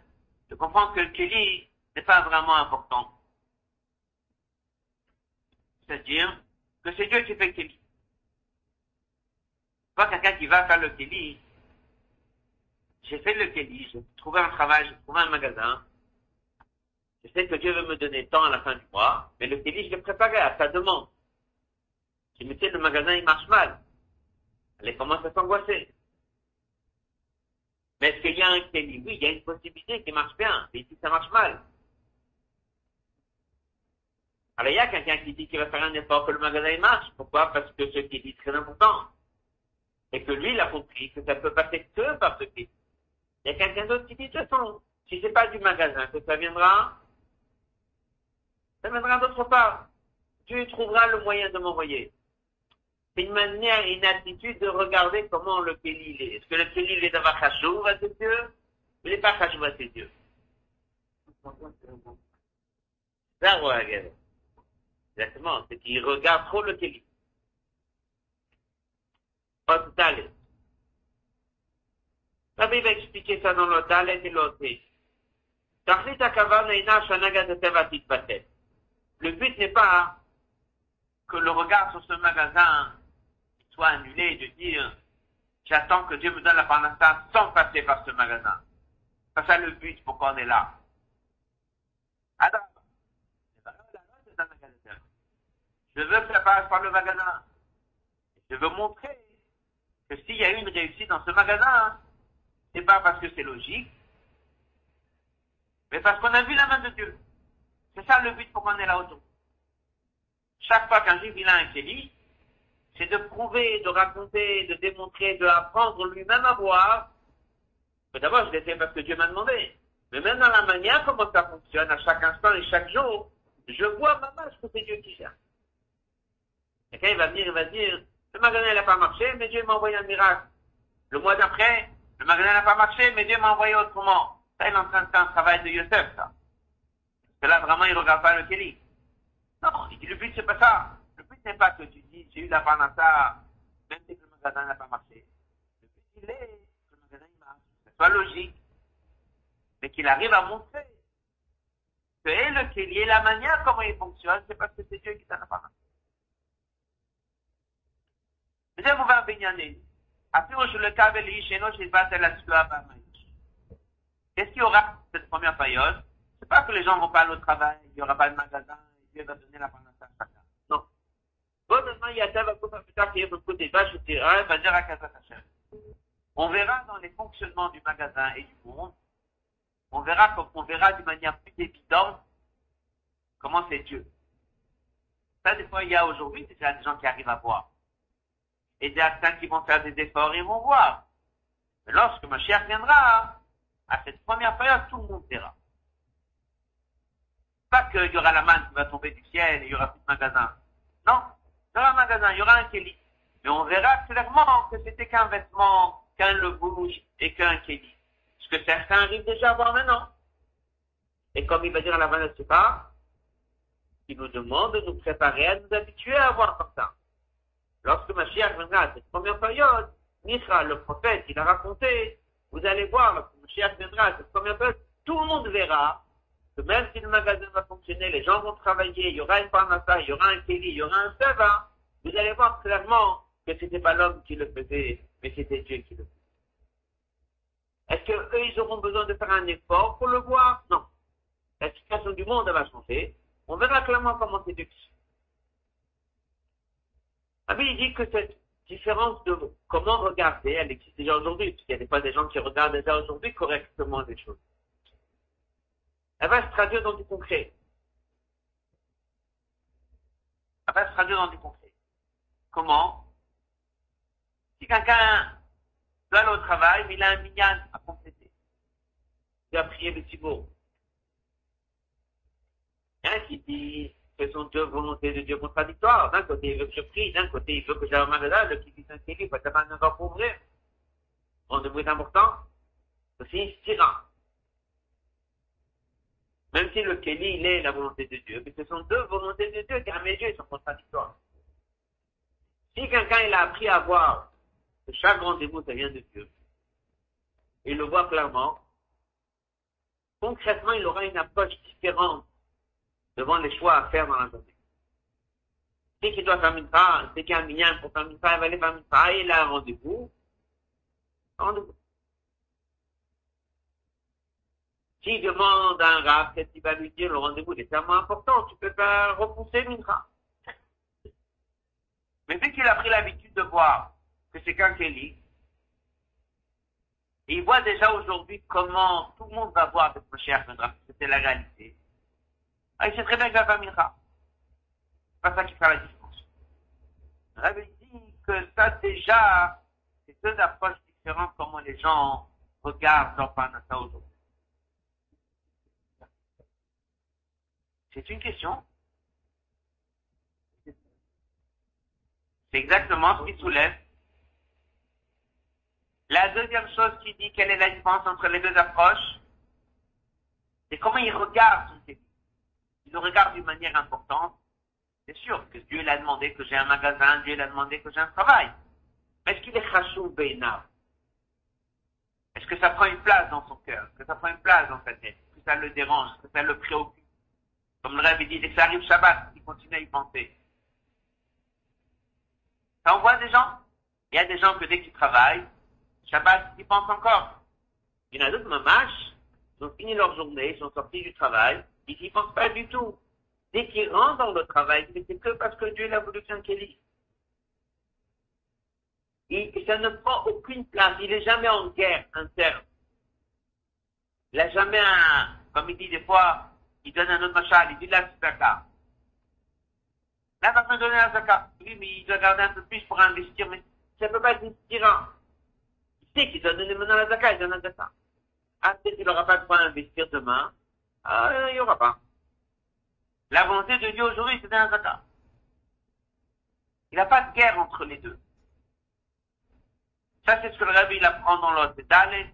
De comprendre que le Kelly n'est pas vraiment important. C'est-à-dire que c'est Dieu qui fait Kelly. Pas quelqu'un qui va faire le Kelly. J'ai fait le Kelly, j'ai trouvé un travail, j'ai trouvé un magasin. Je sais que Dieu veut me donner temps à la fin du mois, mais le Kelly, je l'ai préparé à sa demande. Je me dis, le magasin, il marche mal. Elle commence à s'angoisser. Mais est-ce qu'il y a un Kelly Oui, il y a une possibilité qui marche bien, mais ici, ça marche mal. Alors, il y a quelqu'un qui dit qu'il va faire un effort que le magasin marche. Pourquoi? Parce que ce qui est très important. Et que lui, il a compris que ça peut passer que par ce Il y a quelqu'un d'autre qui dit, de toute façon, si c'est pas du magasin que ça viendra, ça viendra d'autre part. Tu trouveras le moyen de m'envoyer. C'est une manière, une attitude de regarder comment le pays est. Est-ce que le pays est d'avoir chachou à ses yeux? Il n'est pas chachou à ses yeux? Exactement. C'est qu'il regarde trop le pays. Dalet. Rabbi va expliquer ça dans le Dalet et l'autre. Le but n'est pas que le regard sur ce magasin soit annulé de dire j'attends que Dieu me donne la parnassa sans passer par ce magasin. C'est ça le but pourquoi on est là. Adam, je veux passe par le magasin. Je veux montrer que s'il y a eu une réussite dans ce magasin, c'est pas parce que c'est logique, mais parce qu'on a vu la main de Dieu. C'est ça le but pour qu'on est là autour. Chaque fois qu'un juif il a un kéli, c'est de prouver, de raconter, de démontrer, de apprendre lui-même à voir. Mais d'abord, je l'ai fait parce que Dieu m'a demandé. Mais même dans la manière comment ça fonctionne, à chaque instant et chaque jour, je vois ma marche que c'est Dieu qui gère. Quelqu'un il va venir, il va dire, le magasin n'a pas marché, mais Dieu m'a envoyé un miracle. Le mois d'après, le magasin n'a pas marché, mais Dieu m'a envoyé autrement. Ça, il est en train de faire un travail de Yosef, ça. Parce que là, vraiment, il ne regarde pas le Kéli. Non, il dit, le but, c'est pas ça. Le but, n'est pas que tu dis, j'ai eu la panassa, même si le magasin n'a pas marché. Le but, il est que le magasin, marche. Que ce soit logique. Mais qu'il arrive à montrer que le Kéli et la manière comment il fonctionne, c'est parce que c'est Dieu qui t'en a pas marché. Qu'est-ce qu'il y aura cette première période? C'est pas que les gens vont pas au travail, il n'y aura pas de magasin, Dieu va donner la parnassa à chacun. Non. On verra dans les fonctionnements du magasin et du monde, on verra on verra d'une manière plus évidente comment c'est Dieu. Ça, des fois, il y a aujourd'hui déjà des gens qui arrivent à voir et certains qui vont faire des efforts, ils vont voir. Mais lorsque ma chère viendra, à cette première période, tout le monde verra. Pas qu'il y aura la manne qui va tomber du ciel et il y aura plus de magasin. Non, il y aura un magasin, il y aura un kéli. Mais on verra clairement que c'était qu'un vêtement, qu'un le et qu'un kéli. Ce que certains arrivent déjà à voir maintenant. Et comme il va dire à la fin de ce pas, il nous demande de nous préparer à nous habituer à voir comme ça. Lorsque Mashiach viendra à cette première période, Michra, le prophète, il a raconté, vous allez voir, lorsque Mashiach viendra à cette première période, tout le monde verra que même si le magasin va fonctionner, les gens vont travailler, il y aura une parnassa, il y aura un kéli, il y aura un seva, vous allez voir clairement que c'était pas l'homme qui le faisait, mais c'était Dieu qui le faisait. Est-ce qu'eux, ils auront besoin de faire un effort pour le voir? Non. La situation du monde va changer. On verra clairement comment c'est Dieu Ah mais il dit que cette différence de comment regarder, elle existe déjà aujourd'hui, parce qu'il n'y a pas des gens qui regardent déjà aujourd'hui correctement les choses. Elle va se traduire dans du concret. Elle va se traduire dans du concret. Comment? Si quelqu'un doit aller au travail, mais il a un minyan à compléter. Il a prié le Thibault. Il y qui dit ce sont deux volontés de Dieu contradictoires. D'un côté, il veut que je prie, d'un côté, il veut que j'ai un magasin, le qui dit un kéli, parce que ça va pour ouvrir. On de bruit important, c'est. Même si le kéli, il est la volonté de Dieu, mais ce sont deux volontés de Dieu qui, à mes yeux, sont contradictoires. Si quelqu'un, il a appris à voir que chaque rendez-vous, ça vient de Dieu, il le voit clairement, concrètement, il aura une approche différente devant les choix à faire dans la journée. C'est qu'il doit faire mitzvah, c'est qu'il y a pour faire mitzvah, il va aller faire mitzvah, il a un rendez-vous. Rendez-vous. S'il demande un rab, qu'est-ce qu'il va lui dire, le rendez-vous est tellement important, tu peux pas repousser mitzvah. Mais vu qu'il a pris l'habitude de voir que c'est qu'un Kelly, il voit déjà aujourd'hui comment tout le monde va voir cette recherche, c'était la réalité. Ah, il sait très bien que la famille sera. C'est pas ça qui fera la différence. Rabbi dit que ça déjà, c'est deux approches différentes comment les gens regardent leur ça aujourd'hui. C'est une question. C'est exactement ce qui soulève. La deuxième chose qui dit quelle est la différence entre les deux approches, c'est comment ils regardent son il le regarde d'une manière importante, c'est sûr que Dieu l'a demandé que j'ai un magasin, Dieu l'a demandé que j'ai un travail. Mais est-ce qu'il est chachou beina Est-ce que ça prend une place dans son cœur? Est-ce que ça prend une place dans sa tête? Est-ce que ça le dérange? Est-ce que ça le préoccupe? Comme le rêve dit, dès que ça arrive Shabbat, il continue à y penser. Ça envoie des gens? Il y a des gens que dès qu'ils travaillent, Shabbat, ils pensent encore. Il y en a d'autres, mamash, ils ont fini leur journée, ils sont sortis du travail, ils n'y pensent pas du tout. Dès qu'ils rentrent dans le travail, c'est que parce que Dieu l'a voulu Kelly. Et ça ne prend aucune place. Il n'est jamais en guerre interne. Il n'a jamais un, comme il dit des fois, il donne un autre machal, il dit la zaka. Là, va donner la zaka. Oui, mais il doit garder un peu plus pour investir, mais ça ne peut pas être inspirant. Il sait qu'il doit donner maintenant la zaka, il donne la zaka. Ah, peut-être qu'il n'aura pas de quoi investir demain. Il n'y aura pas. La volonté de Dieu aujourd'hui, c'est un zakat. Il n'y a pas de guerre entre les deux. Ça, c'est ce que le rabbi apprend dans l'autre Dalet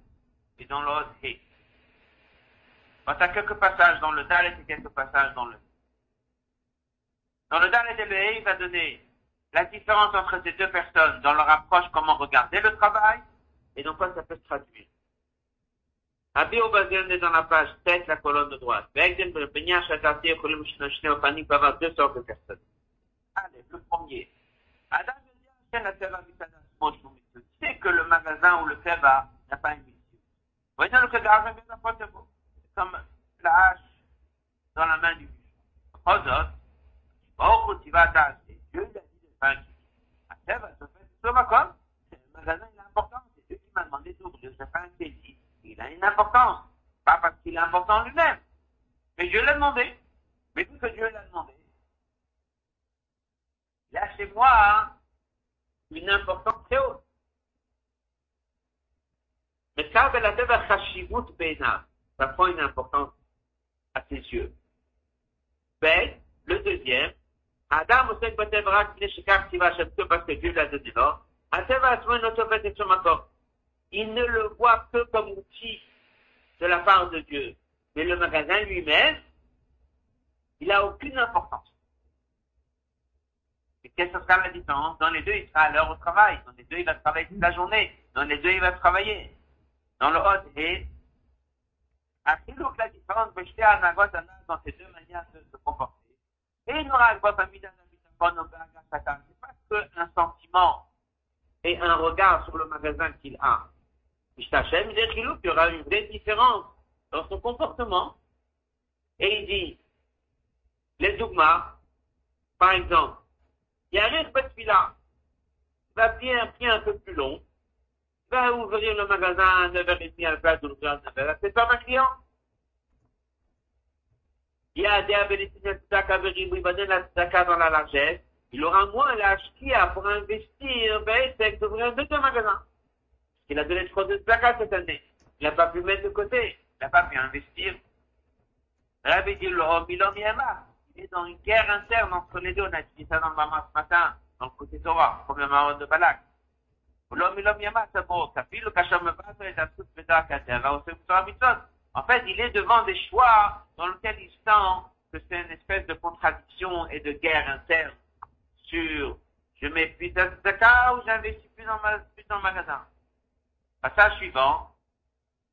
et dans l'autre He. Il y a quelques passages dans le Dalet et quelques passages dans le Dans le Dalet et le He, il va donner la différence entre ces deux personnes dans leur approche, comment regarder le travail et dans quoi ça peut se traduire. Rabbi Obazien est dans la page 7, la colonne droite. Begden, le Benya, Shakati, Cholim, Shnoshne, Opani, peut avoir deux sortes de personnes. Allez, le premier. Adam, c'est que le magasin ou le n'a pas une mission. Voyez le n'importe quoi. C'est comme la hache dans la main du tu vas t'acheter. Dieu, il a dit de faire Keva, ça fait ce comme. Le magasin, il est important. C'est Dieu qui m'a demandé d'ouvrir. Je fais un il a une importance. Pas parce qu'il est important lui-même. Mais Dieu l'a demandé. Mais vu que Dieu l'a demandé, il a chez moi une importance très haute. Mais ça, beina, ça prend une importance à ses yeux. Ben, le deuxième, Adam batevra kine shekar tiva Hashem parce que Dieu l'a donné là. Ateva asmo notre fait et son accord il ne le voit que comme outil de la part de Dieu. Mais le magasin lui-même, il n'a aucune importance. Et qu'est-ce que sera la différence Dans les deux, il sera à l'heure au travail. Dans les deux, il va travailler toute la journée. Dans les deux, il va travailler. Dans le haut, et à donc la différence dans ces deux manières de se comporter. Et il n'aura pas mis dans C'est pas qu'un sentiment et un regard sur le magasin qu'il a. Il y aura une vraie différence dans son comportement. Et il dit, les dogmas, par exemple, il y a un celui-là, va bien un prix un peu plus long, va ouvrir le magasin à 9h30 à la place de l'ouvrir à 9h. C'est pas ma client. Il y a des il va donner la tzaka dans la largesse. Il aura moins l'ashkia pour investir, ben, c'est d'ouvrir un deuxième magasin. Il a donné trop de tzaka cette année. Il n'a pas pu mettre de côté. Il n'a pas pu investir. Rabbi dit, l'homme, il est dans une guerre interne entre les deux. On a dit ça dans le maman ce matin, dans le côté Torah, comme le maman de Balak. L'homme, l'homme, yama, c'est bon. Ça fait le kacham et ça tout En fait, il est devant des choix dans lesquels il sent que c'est une espèce de contradiction et de guerre interne sur je mets plus de tzaka ou j'investis plus dans, plus dans le magasin. Passage suivant.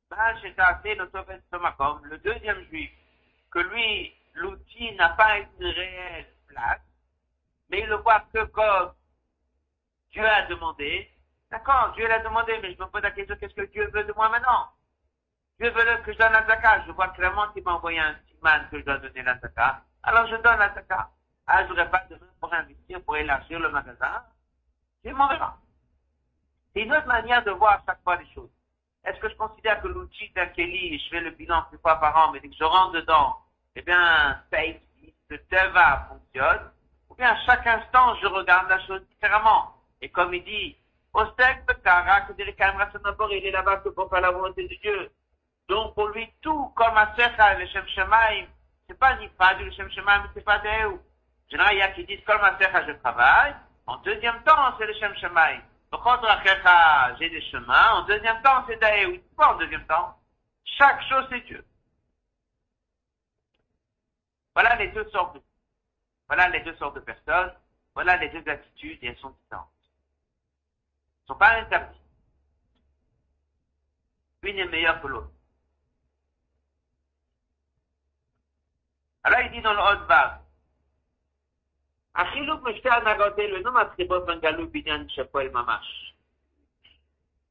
Le deuxième juif, que lui, l'outil n'a pas une réelle place, mais il le voit que comme Dieu a demandé. D'accord, Dieu l'a demandé, mais je me pose la question, qu'est-ce que Dieu veut de moi maintenant? Dieu veut que je donne la. Je vois clairement qu'il m'a envoyé un siman que je dois donner la zakat. Alors je donne la zakat. Ah, je n'aurai pas de pour investir, pour élargir le magasin. Dieu m'en verra. C'est une autre manière de voir à chaque fois les choses. Est-ce que je considère que l'outil d'un je fais le bilan une fois par an, mais dès que je rentre dedans, eh bien, ça existe, le teva fonctionne, ou bien à chaque instant, je regarde la chose différemment. Et comme il dit, il est là-bas pour faire la volonté de Dieu. Donc, pour lui, tout, comme à Secha, le Shem Shemaim, c'est pas ni pas du Shem Shemaim, c'est pas En général, il y a qui disent, comme à Secha, je travaille. En deuxième temps, c'est le Shem Shemaim. J'ai des chemins. En deuxième temps, c'est Daéou. Pas en deuxième temps? Chaque chose, c'est Dieu. Voilà les deux sortes de, voilà les deux sortes de personnes. Voilà les deux attitudes et elles sont différentes. Elles ne sont pas interdites. Une est meilleure que l'autre. Alors il dit dans le haut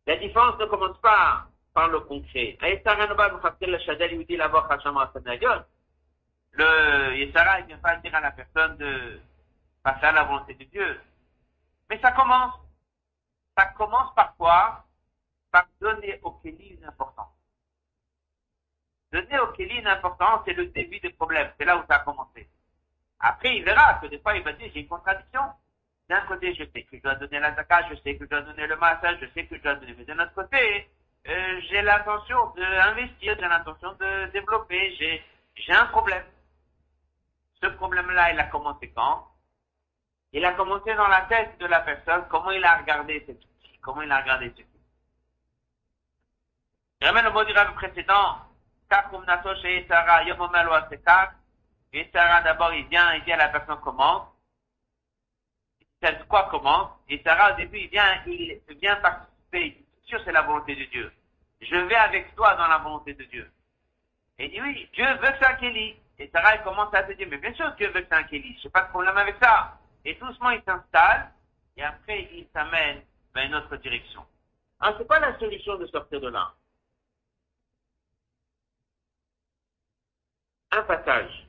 la différence ne commence pas par le concret. Le Yeshara, il ne vient pas dire à la personne de passer à la volonté de Dieu. Mais ça commence. Ça commence par quoi Par donner au Kéli une importance. Donner au Kéli une importance, c'est le début des problèmes. C'est là où ça a commencé. Après, il verra que des fois, il va dire, j'ai une contradiction. D'un côté, je sais que je dois donner la zakat, je sais que je dois donner le massage, je sais que je dois donner, mais de l'autre côté, euh, j'ai l'intention d'investir, j'ai l'intention de développer, j'ai, j'ai un problème. Ce problème-là, il a commencé quand? Il a commencé dans la tête de la personne, comment il a regardé cet outil, comment il a regardé cet outil. Je ramène le mot du rêve précédent, et Sarah d'abord, il vient, il dit à la personne comment? C'est quoi comment? Et Sarah, au début, il vient, il vient participer. Sûr, c'est la volonté de Dieu. Je vais avec toi dans la volonté de Dieu. Et il dit oui, Dieu veut que ça Kelly. Et Sarah, il commence à se dire, mais bien sûr, Dieu veut que c'est un. Je n'ai pas de problème avec ça. Et doucement, il s'installe. Et après, il s'amène vers une autre direction. Alors, c'est pas la solution de sortir de là? Un passage.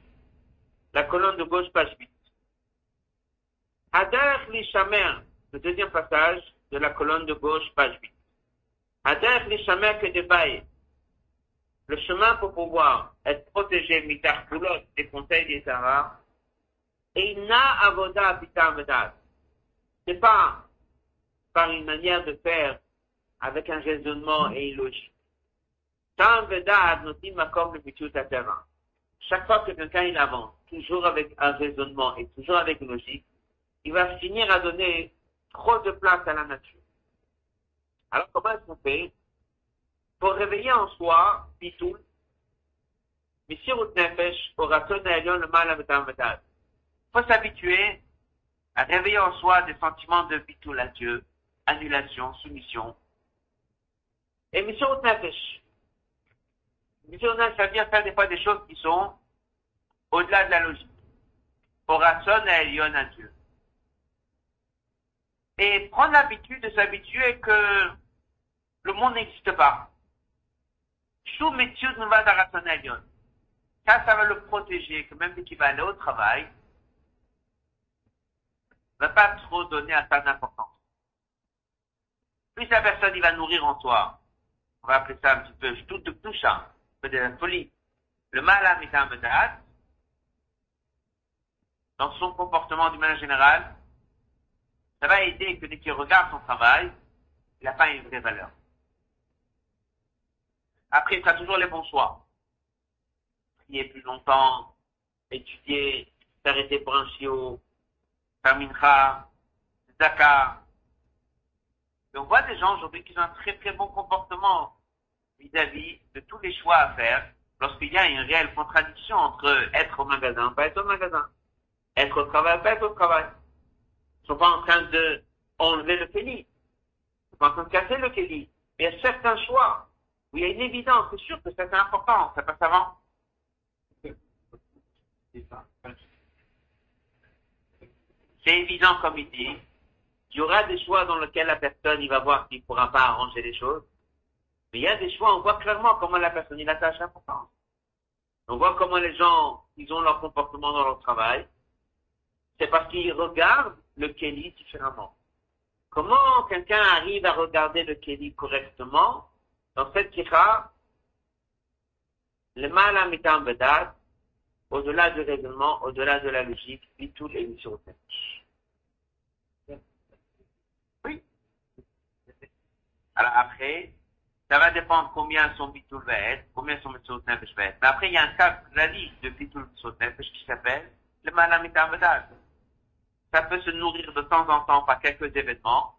La colonne de gauche, page 8. Adar Lishamer, le deuxième passage de la colonne de gauche, page 8. Adar Lishamer que des le chemin pour pouvoir être protégé mitar des conseils des Sarah, et n'a avoda vedad. C'est pas par une manière de faire avec un raisonnement et une logique. Tam vedad notim makom le Chaque fois que quelqu'un il avance, toujours avec un raisonnement et toujours avec logique, il va finir à donner trop de place à la nature. Alors comment est-ce qu'on fait pour réveiller en soi, Bitoul, Mishirut Nefesh, au le mal Il faut s'habituer à réveiller en soi des sentiments de Bitoul à Dieu, annulation, soumission. Et Mishirut Nefesh. Nefesh, ça veut dire faire des fois des choses qui sont au-delà de la logique. Ratson à Elion à Dieu. et prendre l'habitude de s'habituer que le monde n'existe pas. Sous métier de Ça, ça va le protéger, que même qu'il va aller au travail, va pas trop donner à ça d'importance. Puis la personne, il va nourrir en toi. On va appeler ça un petit peu tout de peu de. Le mal à mitambedat, dans son comportement du manière général, ça va aider que dès qu'il regarde son travail, il n'a pas une vraie valeur. Après, il fera toujours les bons choix. Prier plus longtemps, étudier, s'arrêter pour un chiot, faire mincha, zaka. On voit des gens aujourd'hui qui ont un très très bon comportement vis-à-vis de tous les choix à faire lorsqu'il y a une réelle contradiction entre être au magasin, pas être au magasin, être au travail, pas être au travail. Ils sont pas en train de enlever le kéli. Ils sont pas en train de casser le kéli. Il y a certains choix où il y a une évidence. C'est sûr que c'est important. Ça passe avant. C'est évident comme il dit. Il y aura des choix dans lesquels la personne, il va voir qu'il ne pourra pas arranger les choses. Mais il y a des choix, on voit clairement comment la personne, il attache l'importance. On voit comment les gens, ils ont leur comportement dans leur travail. C'est parce qu'ils regardent le Kelly différemment. Comment quelqu'un arrive à regarder le Kelly correctement? Dans cette kira, le mal à mitam au-delà du raisonnement, au-delà de la logique, et tout est sur Oui. Alors après, ça va dépendre combien son bitul va être, combien son mitzvot nefesh va être. Mais après, il y a un cas classique de mitzvot nefesh qui s'appelle le malamitam Ça peut se nourrir de temps en temps par quelques événements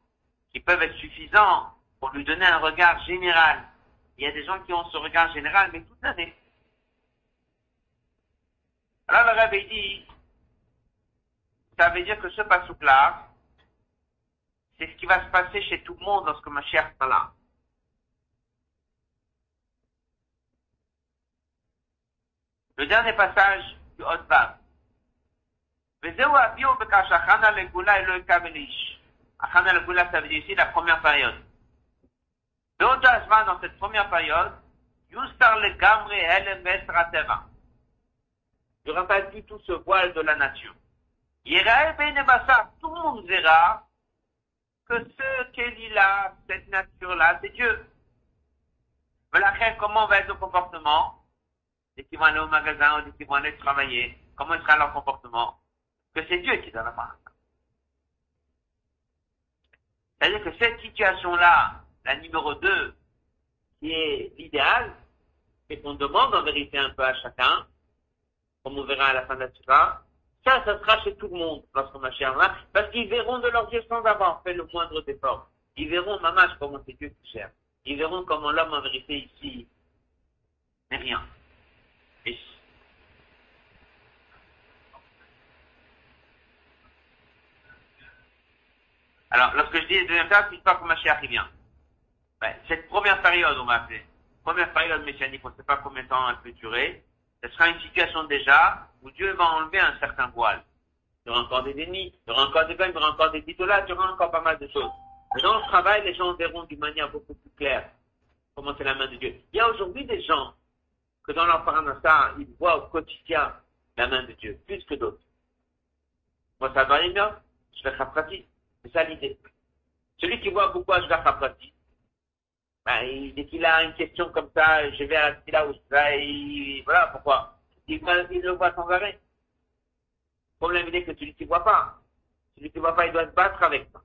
qui peuvent être suffisants pour lui donner un regard général. Il y a des gens qui ont ce regard général, mais toute l'année. Alors le rabbi dit, ça veut dire que ce pasouk-là, c'est ce qui va se passer chez tout le monde lorsque ma chère là. Le dernier passage du Hotbam. Vezeu abio bekash achana le goula et le kamelish. Achana le goula, ça veut dire ici la première période. Beodazman, dans cette première période, Yustar le gamre el mesratema. Je rappelle du tout ce voile de la nation. Yerae benebasa, tout le monde verra que ce qu'elle là, cette nature-là, c'est Dieu. Mais Voilà, comment va être le comportement? Dès qu'ils vont aller au magasin dès qu'ils vont aller travailler, comment sera leur comportement? Que c'est Dieu qui donne la main. C'est-à-dire que cette situation-là, la numéro 2, qui est l'idéal, et qu'on demande en vérité un peu à chacun, comme on verra à la fin de la ça, ça sera chez tout le monde lorsqu'on là, parce qu'ils verront de leurs yeux sans avoir fait le moindre effort. Ils verront, maman, comment c'est Dieu qui cherche. Ils verront comment l'homme en vérité ici n'est rien. Alors, lorsque je dis la deuxième phase, c'est pas que Mashiach qui vient. Ben, cette première période, on va appeler, première période messianique, on ne sait pas combien de temps elle peut durer, ce sera une situation déjà où Dieu va enlever un certain voile. Il y aura encore des ennemis, il y aura encore des peines, il y aura encore des titulaires, il y aura encore pas mal de choses. Mais dans le travail, les gens verront d'une manière beaucoup plus claire comment c'est la main de Dieu. Il y a aujourd'hui des gens que dans leur paranasa, ils voient au quotidien la main de Dieu, plus que d'autres. Moi, ça va bien, je vais pratique. C'est ça l'idée. Celui qui voit beaucoup à pratique, ben, dès qu'il a une question comme ça, je vais à la là où ça, voilà pourquoi. Il, il, le voit sans arrêt. Comme l'idée que celui qui ne voit pas. Celui qui ne voit pas, il doit se battre avec ça.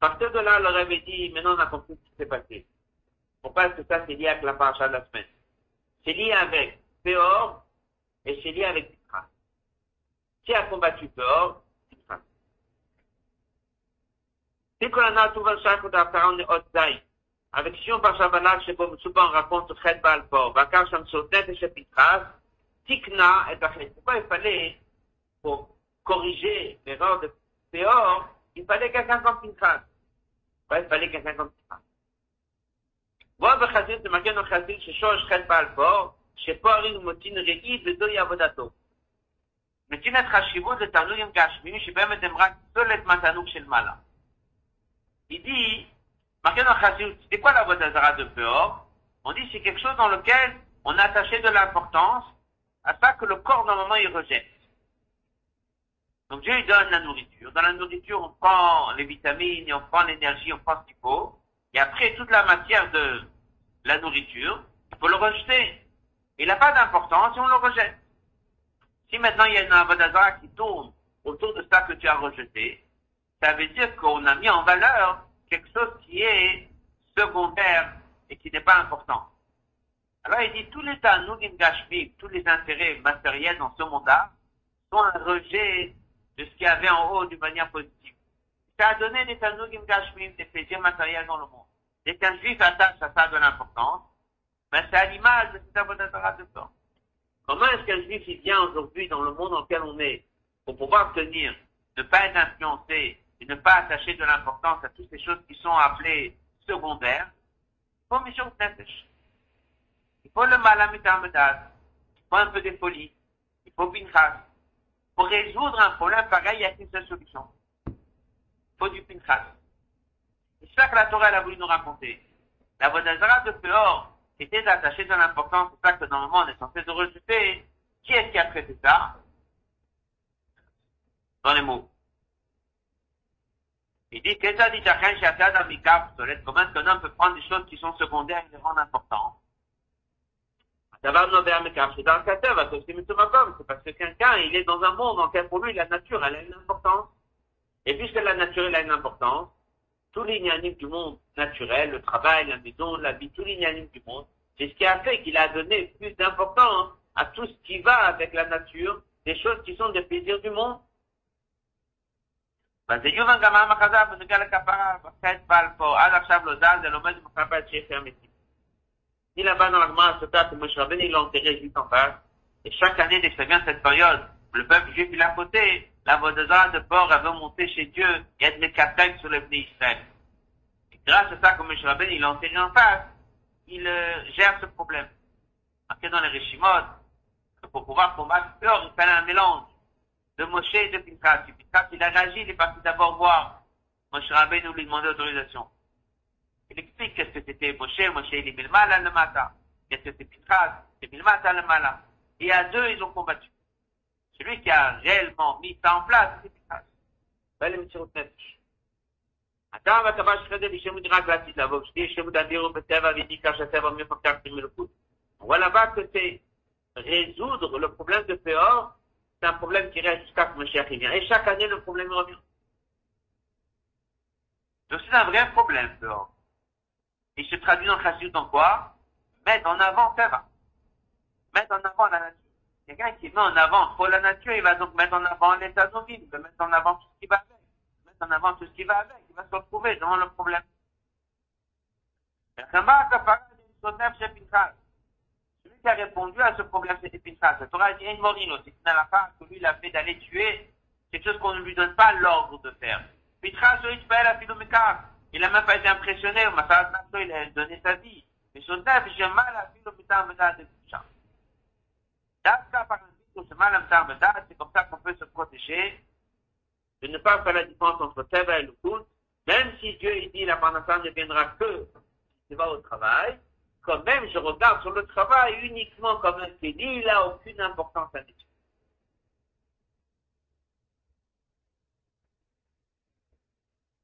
À partir de là, le avait dit, maintenant on a compris ce qui s'est passé. Pourquoi est-ce que ça c'est lié avec la paracha de la semaine C'est lié avec Péor et c'est lié avec Pitra. Qui a combattu Péor? Nature va chaque d'apparent de haute taille. Avec Shabbanak, chez Bob Souban raconte Chet Balpor, Bakar Shamsotet et Shepitras, Tikna et Achet. Pourquoi il fallait, pour corriger l'erreur de Péor, il fallait quelqu'un comme Pinchas. Pourquoi il fallait quelqu'un comme Pinchas? בוא בחזית, זה מגן החזית ששורש חטא בעל בור, שפה הרינו מוצין ראי ודוי עבודתו. נתין את חשיבות לתענוגים גשמיים שבהם הם רק פסולת מהתענוג של מעלה. Il dit, marqué dans Chassidut, c'est quoi la voie d'Azara de Peor On dit c'est quelque chose dans lequel on a attaché de l'importance à ça que le corps normalement il rejette. Donc Dieu il donne la nourriture. Dans la nourriture, on prend les vitamines, et on prend l'énergie, on prend ce qu'il faut. Et après, toute la matière de la nourriture, il faut le rejeter. Il n'a pas d'importance et on le rejette. Si maintenant il y a une avodazara qui tourne autour de ça que tu as rejeté, ça veut dire qu'on a mis en valeur quelque chose qui est secondaire et qui n'est pas important. Alors il dit tous les tanugim tous les intérêts matériels dans ce monde-là, sont un rejet de ce qu'il y avait en haut d'une manière positive. Ça a donné des tanugim des plaisirs matériels dans le monde. Dès qu'un juif attache à ça de l'importance, ben c'est à l'image de cet avodazara de corps. Comment est-ce qu'un juif il vient aujourd'hui dans le monde dans lequel on est pour pouvoir tenir, ne pas être influencé et ne pas attacher de l'importance à toutes ces choses qui sont appelées secondaires? Il faut mission nefesh. Il faut le malamitamedas. Il faut un peu de folie. Il faut pinchas. Pour résoudre un problème pareil, il n'y a qu'une seule solution. Il faut du pinchas. C'est ça que la Torah elle a voulu nous raconter. La Vodazara de Peor était attaché de l'importance, c'est ça que normalement on est censé de rejeter. Qui est-ce qui a traité ça? Dans les mots. Il dit, qu'est-ce que dit Chacun Shachad Amikaf Comment est-ce qu'un homme peut prendre des choses qui sont secondaires et les rendre importantes c'est dans c'est parce que quelqu'un, il est dans un monde dans lequel pour lui la nature, elle a une importance. Et puisque la nature, elle a une importance, tous les du monde naturel, le travail, la maison, la vie, tous les du monde, c'est ce qui a fait qu'il a donné plus d'importance à tout ce qui va avec la nature, des choses qui sont des plaisirs du monde. וזה יובן גם העם החזר בנוגע לכפרה בחטא בעל פה, עד עכשיו לא זז, זה לומד ומחבר את שפר המתים. dit là-bas dans la Gemara, que Moshe Rabbeinu, il l'a enterré juste en face. Et chaque année, dès que ça vient cette période, où le peuple juif, il a fauté, la Vodazara de elle veut monter chez Dieu et être les captaines sur le pays Israël. Grâce à ça, comme Moshe Rabbeinu, il enterré en face, il euh, gère ce problème. Marqué dans les Réchimot, pour pouvoir combattre peur, il fallait un mélange de Moshe et de Pinchas. Pinchas, il a réagi, il est parti d'abord voir Moshe Rabbeinu lui demander autorisation. Il explique qu'est-ce que c'était Moshe. Moshe, il est Milmala le matin. Qu'est-ce que c'est Pinchas? C'est Milmata le Mala. Et à deux, ils ont combattu Celui qui a réellement mis ça en place, c'est Pinchas. Ben, le Mitzirut Nefesh. הטעם והטבע של חדר לשם מדרג לעתיד לבוא, שתהיה שמות אדירו בטבע וידיקה שהטבע מפקח במלכות. Voilà là que c'est résoudre le problème de Péor, c'est un problème qui reste jusqu'à ce que Mashiach vient. Et chaque année, le problème revient. Donc c'est un vrai problème, Péor. Il se traduit dans Chassidut en quoi Mettre en avant Teva. Mettre en avant la nature. Quelqu'un qui met en avant trop la nature, il va donc mettre en avant l'état de vie, il va mettre en avant tout ce qui va avec en avant tout ce qui va avec, il va se retrouver devant le problème. Celui qui a répondu à ce problème, c'était Pinchas. La Torah dit, morino, c'est une alakha que lui, il a fait d'aller tuer quelque chose qu'on ne lui donne pas l'ordre de faire. Pinchas, il a même pas été impressionné, il a donné sa vie. Mais neuf, j'ai mal à par mal c'est comme ça qu'on peut se protéger de ne pas faire la différence entre Teva et le même si Dieu il dit la parnassa ne viendra que si tu vas au travail, quand même je regarde sur le travail uniquement comme un kéli, il n'a aucune importance à l'étude.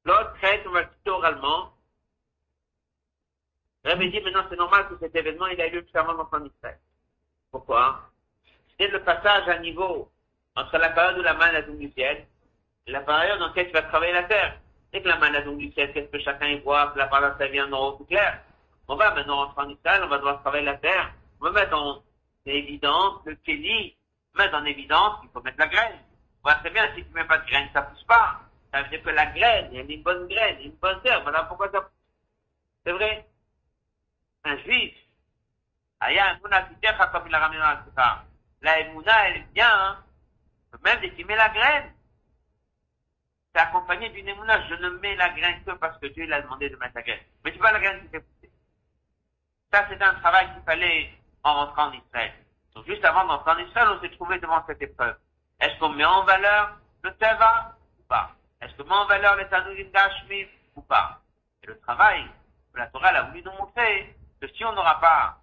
L'autre traite, on va le citer oralement. Dit maintenant c'est normal que cet événement il a lieu tout avant dans Israël. Pourquoi? C'était le passage à niveau entre la période où la main a du ciel la période dans laquelle tu vas travailler la terre. Dès que la maladie du ciel, qu'est-ce que chacun y voit, que la parole ça vient en tout clair. On va maintenant rentrer en Israël, on va devoir travailler la terre. On va mettre en évidence le kéli, mettre en évidence qu'il faut mettre la graine. Voilà, très bien, si tu mets pas de graine, ça pousse pas. Ça veut dire que la graine, y a une bonne graine, une bonne terre, voilà pourquoi ça pousse. C'est vrai. Un juif, Aya, comme il a ramené dans la La Emouna, elle bien, hein. Même dès qu'il met la graine, c'est accompagné d'une émouna. Je ne mets la graine que parce que Dieu l'a demandé de mettre la graine. Mais c'est pas la graine qui fait pousser. Ça, c'est un travail qu'il fallait en rentrant en Israël. Donc, juste avant d'entrer en Israël, on s'est trouvé devant cette épreuve. Est-ce qu'on met en valeur le Teva ou pas? Est-ce qu'on met en valeur les Tanourim Gashmi ou pas? Et le travail la Torah a voulu nous montrer, que si on n'aura pas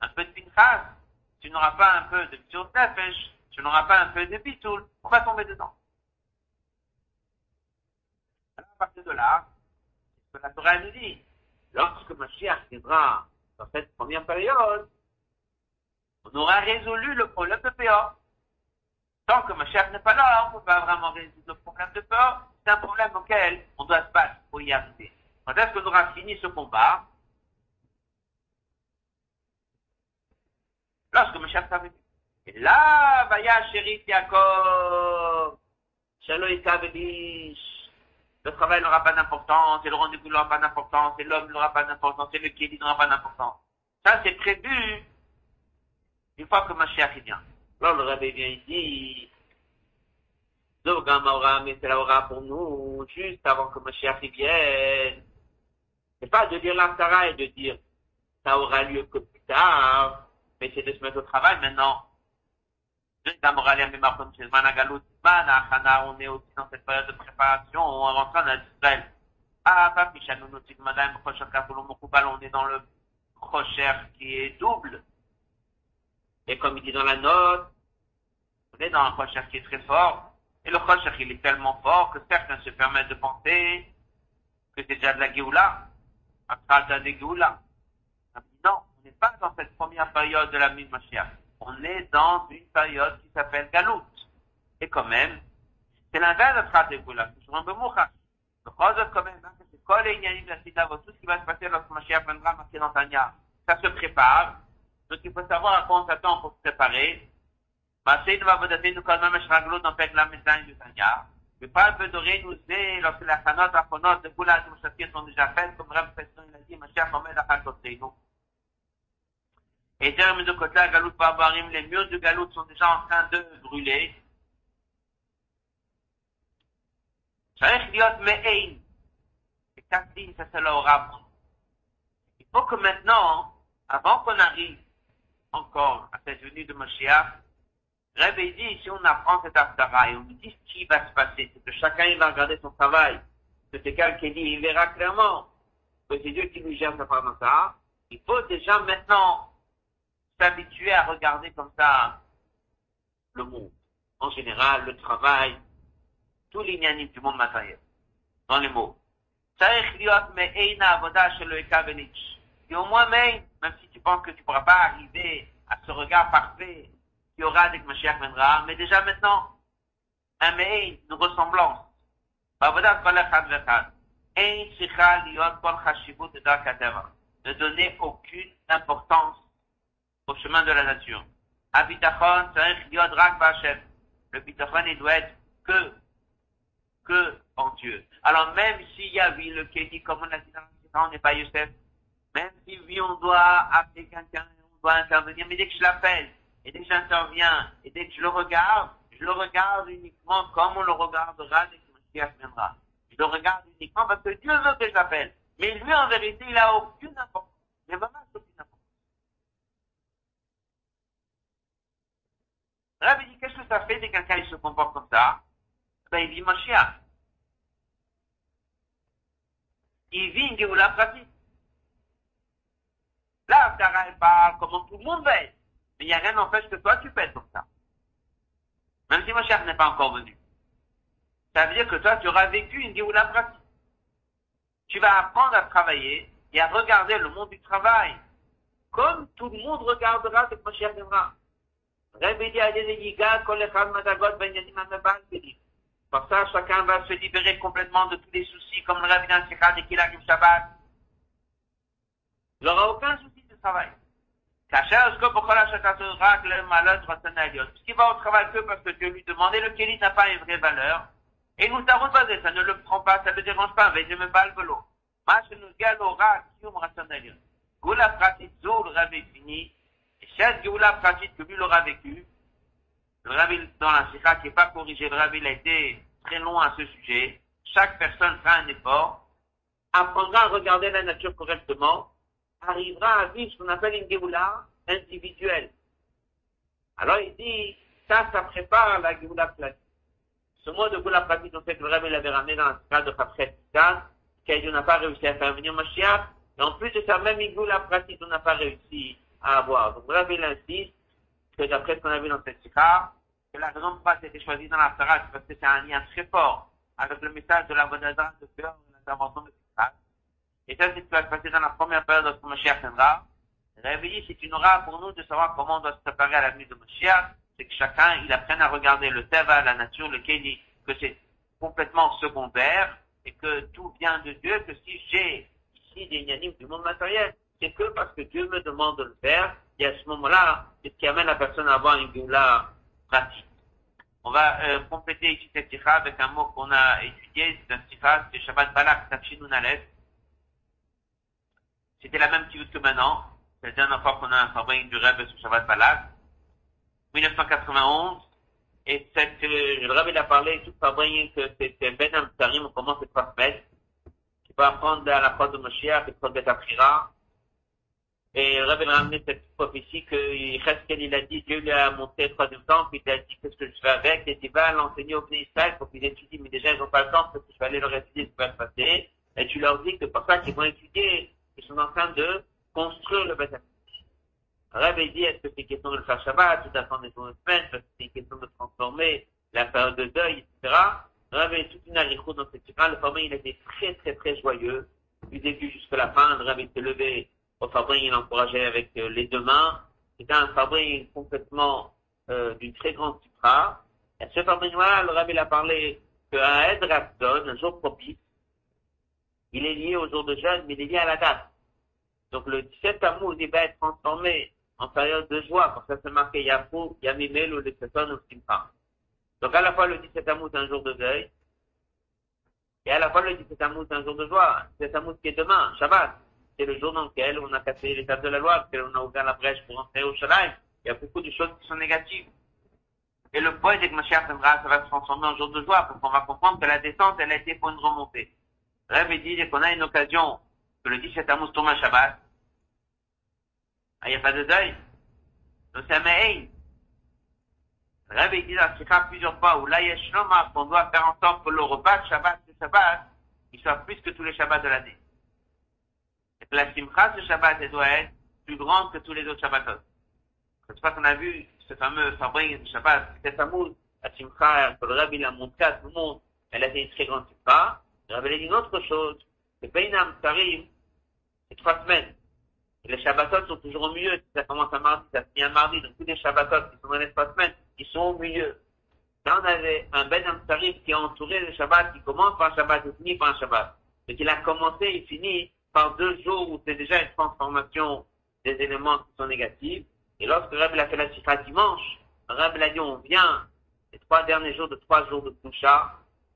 un peu de Pinchas, si on n'aura pas un peu de Ptiot Nefesh, si on n'aura pas un peu de Bitoul, on va tomber dedans. Alors, à partir de là, la Torah nous dit, lorsque Mashiach viendra dans cette première période, on aura résolu le problème de Péor. Tant que Mashiach n'est pas là, on ne peut pas vraiment résoudre le problème de Péor. C'est un problème auquel on doit se battre pour y arriver. Quand est-ce qu'on aura fini ce combat? Lorsque sera venu. Et là, Vaya Sherif Yaakov, Shalom Ikavelish, le travail n'aura pas d'importance, et le rendez-vous n'aura pas d'importance, et l'homme n'aura pas d'importance, et le kéli n'aura pas d'importance. Ça, c'est prévu une fois que Mashiach vient. Alors le rabbi vient ici, Zogam aura, mais c'est la aura pour nous, juste avant que Mashiach vienne. C'est pas de dire l'Aftara et de dire, ça aura lieu que plus tard, mais c'est de se mettre au travail maintenant. On est aussi dans cette période de préparation, on rentre en Israël. Ah, on est dans le Rocher qui est double. Et comme il dit dans la note, on est dans un Rocher qui est très fort. Et le Rocher, il est tellement fort que certains se permettent de penser que c'est déjà de la Géoula. Après, de Géoula. N'est pas dans cette première période de la Mashiach. On est dans une période qui s'appelle Galout. Et quand même, c'est l'inverse de Géoula. C'est sur un Bemoucha. Le Rocher, quand même, hein, c'est Kol et la tout ce qui va se passer lorsque Mashiach viendra marqué dans Tanya. Ça se prépare. Donc il faut savoir à quoi on s'attend pour se préparer. Masé va vous donner nous quand même Shraglo dans la médaille de pas un peu de nous dit, lorsque la chanot, la chonot, de Goula, de Mouchakir sont déjà faites, comme Ram Pesson, il a dit, Mashiach, on met la chakoté, nous. Et terme de côté, Galout Barbarim, les murs de Galout sont déjà en train de brûler. Il faut que maintenant, avant qu'on arrive encore à cette venue de Moshiach, Rabbi dit, si on apprend cet Aftara et on dit ce qui va se passer, c'est que chacun il va regarder son travail, c'est quelqu'un qui dit, il verra clairement que c'est Dieu qui lui gère sa ça, il faut déjà maintenant s'habituer à regarder comme ça le monde. En général, le travail, tous les nianimes du monde matériel. Dans les mots. Et au moins même, même si tu penses que tu ne pourras pas arriver à ce regard parfait qu'il y aura que Mashiach viendra, mais déjà maintenant, un mail, une ressemblance. Ne donner aucune importance au chemin de la nature. Le bitachon, il doit être que, que en Dieu. Alors même s'il y a, oui, le Kédi, comme on a dit dans le on n'est pas Youssef, même si oui, on doit appeler quelqu'un, on doit intervenir, mais dès que je l'appelle, et dès que j'interviens, et dès que je le regarde, je le regarde uniquement comme on le regardera dès que Mashiach viendra. Je le regarde uniquement parce que Dieu veut que je l'appelle. Mais lui, en vérité, il a aucune importance. N'a vraiment aucune importance. Rabbi dit, qu'est-ce que ça fait dès que quelqu'un se comporte comme ça? Ben, il vit Mashiach. Il vit une Géoula pratique. Là, Sarah, elle parle comment tout le monde être. Mais il n'y a rien n'empêche que toi, tu peux être comme ça. Même si Moshe n'est pas encore venu. Ça veut dire que toi, tu auras vécu une Géoula pratique. Tu vas apprendre à travailler et à regarder le monde du travail comme tout le monde regardera ce que Moshe viendra. Pour ça, chacun va se libérer complètement de tous les soucis, comme le Rabbi Sikha et Shabbat. Il n'aura aucun souci de travail. Parce qu'il va au travail que parce que Dieu lui demandait, le n'a pas une vraie valeur. Et nous savons pas ça ne le prend pas, ça ne le dérange pas, mais je me bats le vélo. nous galora, kium rationalion. Goula pratique, zoul, rabbi fini. Et chaque goula pratique que lui l'aura vécu, le rabbi dans la sikha qui n'est pas corrigé, le rabbi a été très long à ce sujet. Chaque personne fera un effort, apprendra à regarder la nature correctement, arrivera à vivre ce qu'on appelle une Géoula individuelle. Alors il dit, ça, ça prépare la Géoula pratique. Ce mot de Géoula pratique, on sait que le Rabbi l'avait ramené dans le cas de Titan, qu'on n'a pas réussi à faire venir Mashiach, et en plus de ça, même Géoula pratique, on n'a pas réussi à avoir. Donc le Rabbi insiste, que d'après ce qu'on a vu dans cette sikha, que la raison pourquoi c'était choisi dans la Sarah, c'est parce que c'est un lien très fort avec le message de la Vodazan de cœur de l'intervention de Sikha. Et ça, c'est ce qui va se passer dans la première période lorsque Mashiach viendra. Réveiller, c'est une aura pour nous de savoir comment on doit se préparer à l'avenir de Mashiach. C'est que chacun, il apprenne à regarder le Teva, la nature, le Kéli, que c'est complètement secondaire et que tout vient de Dieu, que si j'ai ici des inanimes du monde matériel, c'est que parce que Dieu me demande de le faire, et à ce moment-là, c'est ce qui amène la personne à avoir une gula pratique. On va euh, compléter ici cette tira avec un mot qu'on a étudié, c'est un tira, c'est Shabbat Balak Tafshinun. C'était la même tivut que maintenant. C'est la dernière fois qu'on a un du rêve sur Shabbat Balak. 1991. Et cette, euh, le rêve, il a parlé tout fabrique que c'était Ben Amtarim, on commence cette trois semaines. Qui va apprendre à la croix de Moshiach et de Beth Aprira. Et le Rabbi a ramené cette prophétie que Cheskel, il a dit, Dieu lui a montré le troisième temps, puis il a dit, qu'est-ce que je fais avec? Il a dit, va l'enseigner au Israël pour qu'ils étudient, mais déjà, ils n'ont pas le temps, parce que je vais aller leur étudier ce qui va se passer. Et tu leur dis que pour ça qu'ils vont étudier, ils sont en train de construire le bâtiment. Rabbi dit, est-ce que c'est question de le faire Shabbat, tout attendre des semaines, parce que c'est une question de transformer la période de deuil, etc. A toute une arichou dans cette séquence. Le Rabbi, il était très, très, très joyeux, du début jusqu'à la fin. Le Rabbi s'est levé au fabrique, il encourageait avec euh, les deux mains. C'était un fabrique complètement euh, d'une très grande supra. Et ce fabrique-là, le rabbi a parlé qu'un Ed un jour propice, il est lié au jour de jeûne, mais il est lié à la date. Donc le 17 amour, il va être transformé en période de joie. Pour ça, c'est marqué Yafou, Yamimel ou le Seton ou Simcha. Donc à la fois le 17 amour, c'est un jour de deuil. Et à la fois le 17 amour, c'est un jour de joie. 17 amour qui est demain, Shabbat c'est le jour dans lequel on a cassé l'étape de la loi, parce qu'on a ouvert la brèche pour entrer au Shalaï. Il y a beaucoup de choses qui sont négatives. Et le point, c'est que Mashiach viendra, ça va se transformer en jour de joie, parce qu'on va comprendre que la descente, elle a été pour une remontée. Rêve dit, qu'on a une occasion, que le 17 Amos tombe à Shabbat, ah, il n'y a pas de deuil. Donc c'est un. Rêve dit dans plusieurs fois, où là, qu'on doit faire en sorte que le repas de Shabbat, le Shabbat, il soit plus que tous les Shabbats de l'année la simcha ce Shabbat, elle doit être plus grande que tous les autres Shabbatot. C'est pas qu'on a vu ce fameux de Shabbat, cette amour, la simcha, le Rabbi l'a montré à tout le monde, elle a été une très grande simcha. Le Rabbi a dit une autre chose, que Beinam Tarim, c'est trois semaines. Et les Shabbatot sont toujours au milieu. Ça commence un mardi, ça finit un mardi. Donc tous les Shabbatot qui sont dans les trois semaines, ils sont au milieu. Là, on avait un Ben Tarim qui a entouré le Shabbat, qui commence par un Shabbat et finit par un Shabbat. Donc il a commencé et fini par deux jours où c'est déjà une transformation des éléments qui sont négatifs. Et lorsque Rabbi a fait la Sikha dimanche, Rabbi a dit on vient les trois derniers jours de trois jours de Kusha,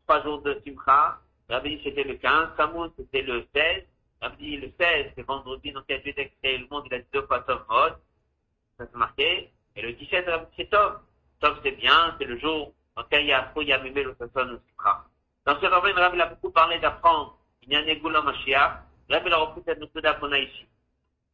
trois jours de Simcha. Rabbi dit c'était le 15, Tammuz c'était le 16. Rabbi dit le 16 c'est vendredi, donc il a dû le monde, il a dit deux fois Tov Mod. Ça c'est marqué. Et le 17 Rabbi c'est Tov. Tov c'est bien, c'est le jour dans lequel il y a Fou, il y a Mimé, le Sasson, le Simcha. Dans ce Rabbi, Rabbi a beaucoup parlé d'apprendre il y a un Egula Mashiach, Rabbi a repris cette notion qu'on a ici.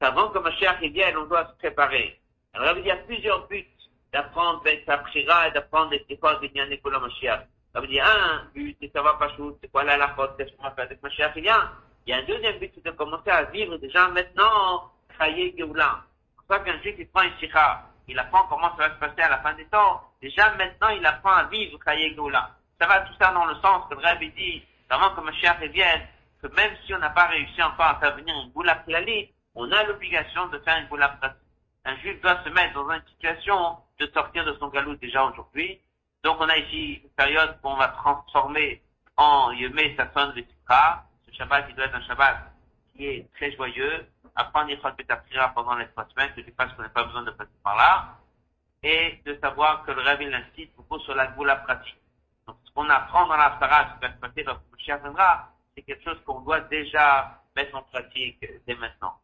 Avant que Mashiach vienne, on doit se préparer. Alors Rabbi il y a plusieurs buts d'apprendre sa prira et d'apprendre les écoles de Nyan Ekola Mashiach. Rabbi dit, un but, c'est savoir pas chose, c'est quoi la la faute, qu'est-ce qu'on va faire avec Mashiach vient. Il y a un deuxième but, c'est de commencer à vivre déjà maintenant, Chaye Geoula. C'est pour ça qu'un juif, il prend une sikha. Il apprend comment ça va se passer à la fin des temps. Déjà maintenant, il apprend à vivre Chaye Geoula. Ça va tout ça dans le sens que le Rabbi dit, avant que Mashiach vienne, que même si on n'a pas réussi encore à faire venir une boula klali, on a l'obligation de faire une boula pratique. Un juif doit se mettre dans une situation de sortir de son galou déjà aujourd'hui. Donc on a ici une période qu'on va transformer en Yemé Sasson Vetikra. Ce Shabbat, il doit être un Shabbat qui est très joyeux. Apprendre Yichot Betafrira pendant les trois semaines, je dis pas qu'on n'a pas besoin de passer par là. Et de savoir que le Rav, l'incite beaucoup sur la boula pratique. Donc ce qu'on apprend dans la Sarah, ce qui va se passer lorsque le viendra, c'est quelque chose qu'on doit déjà mettre en pratique dès maintenant.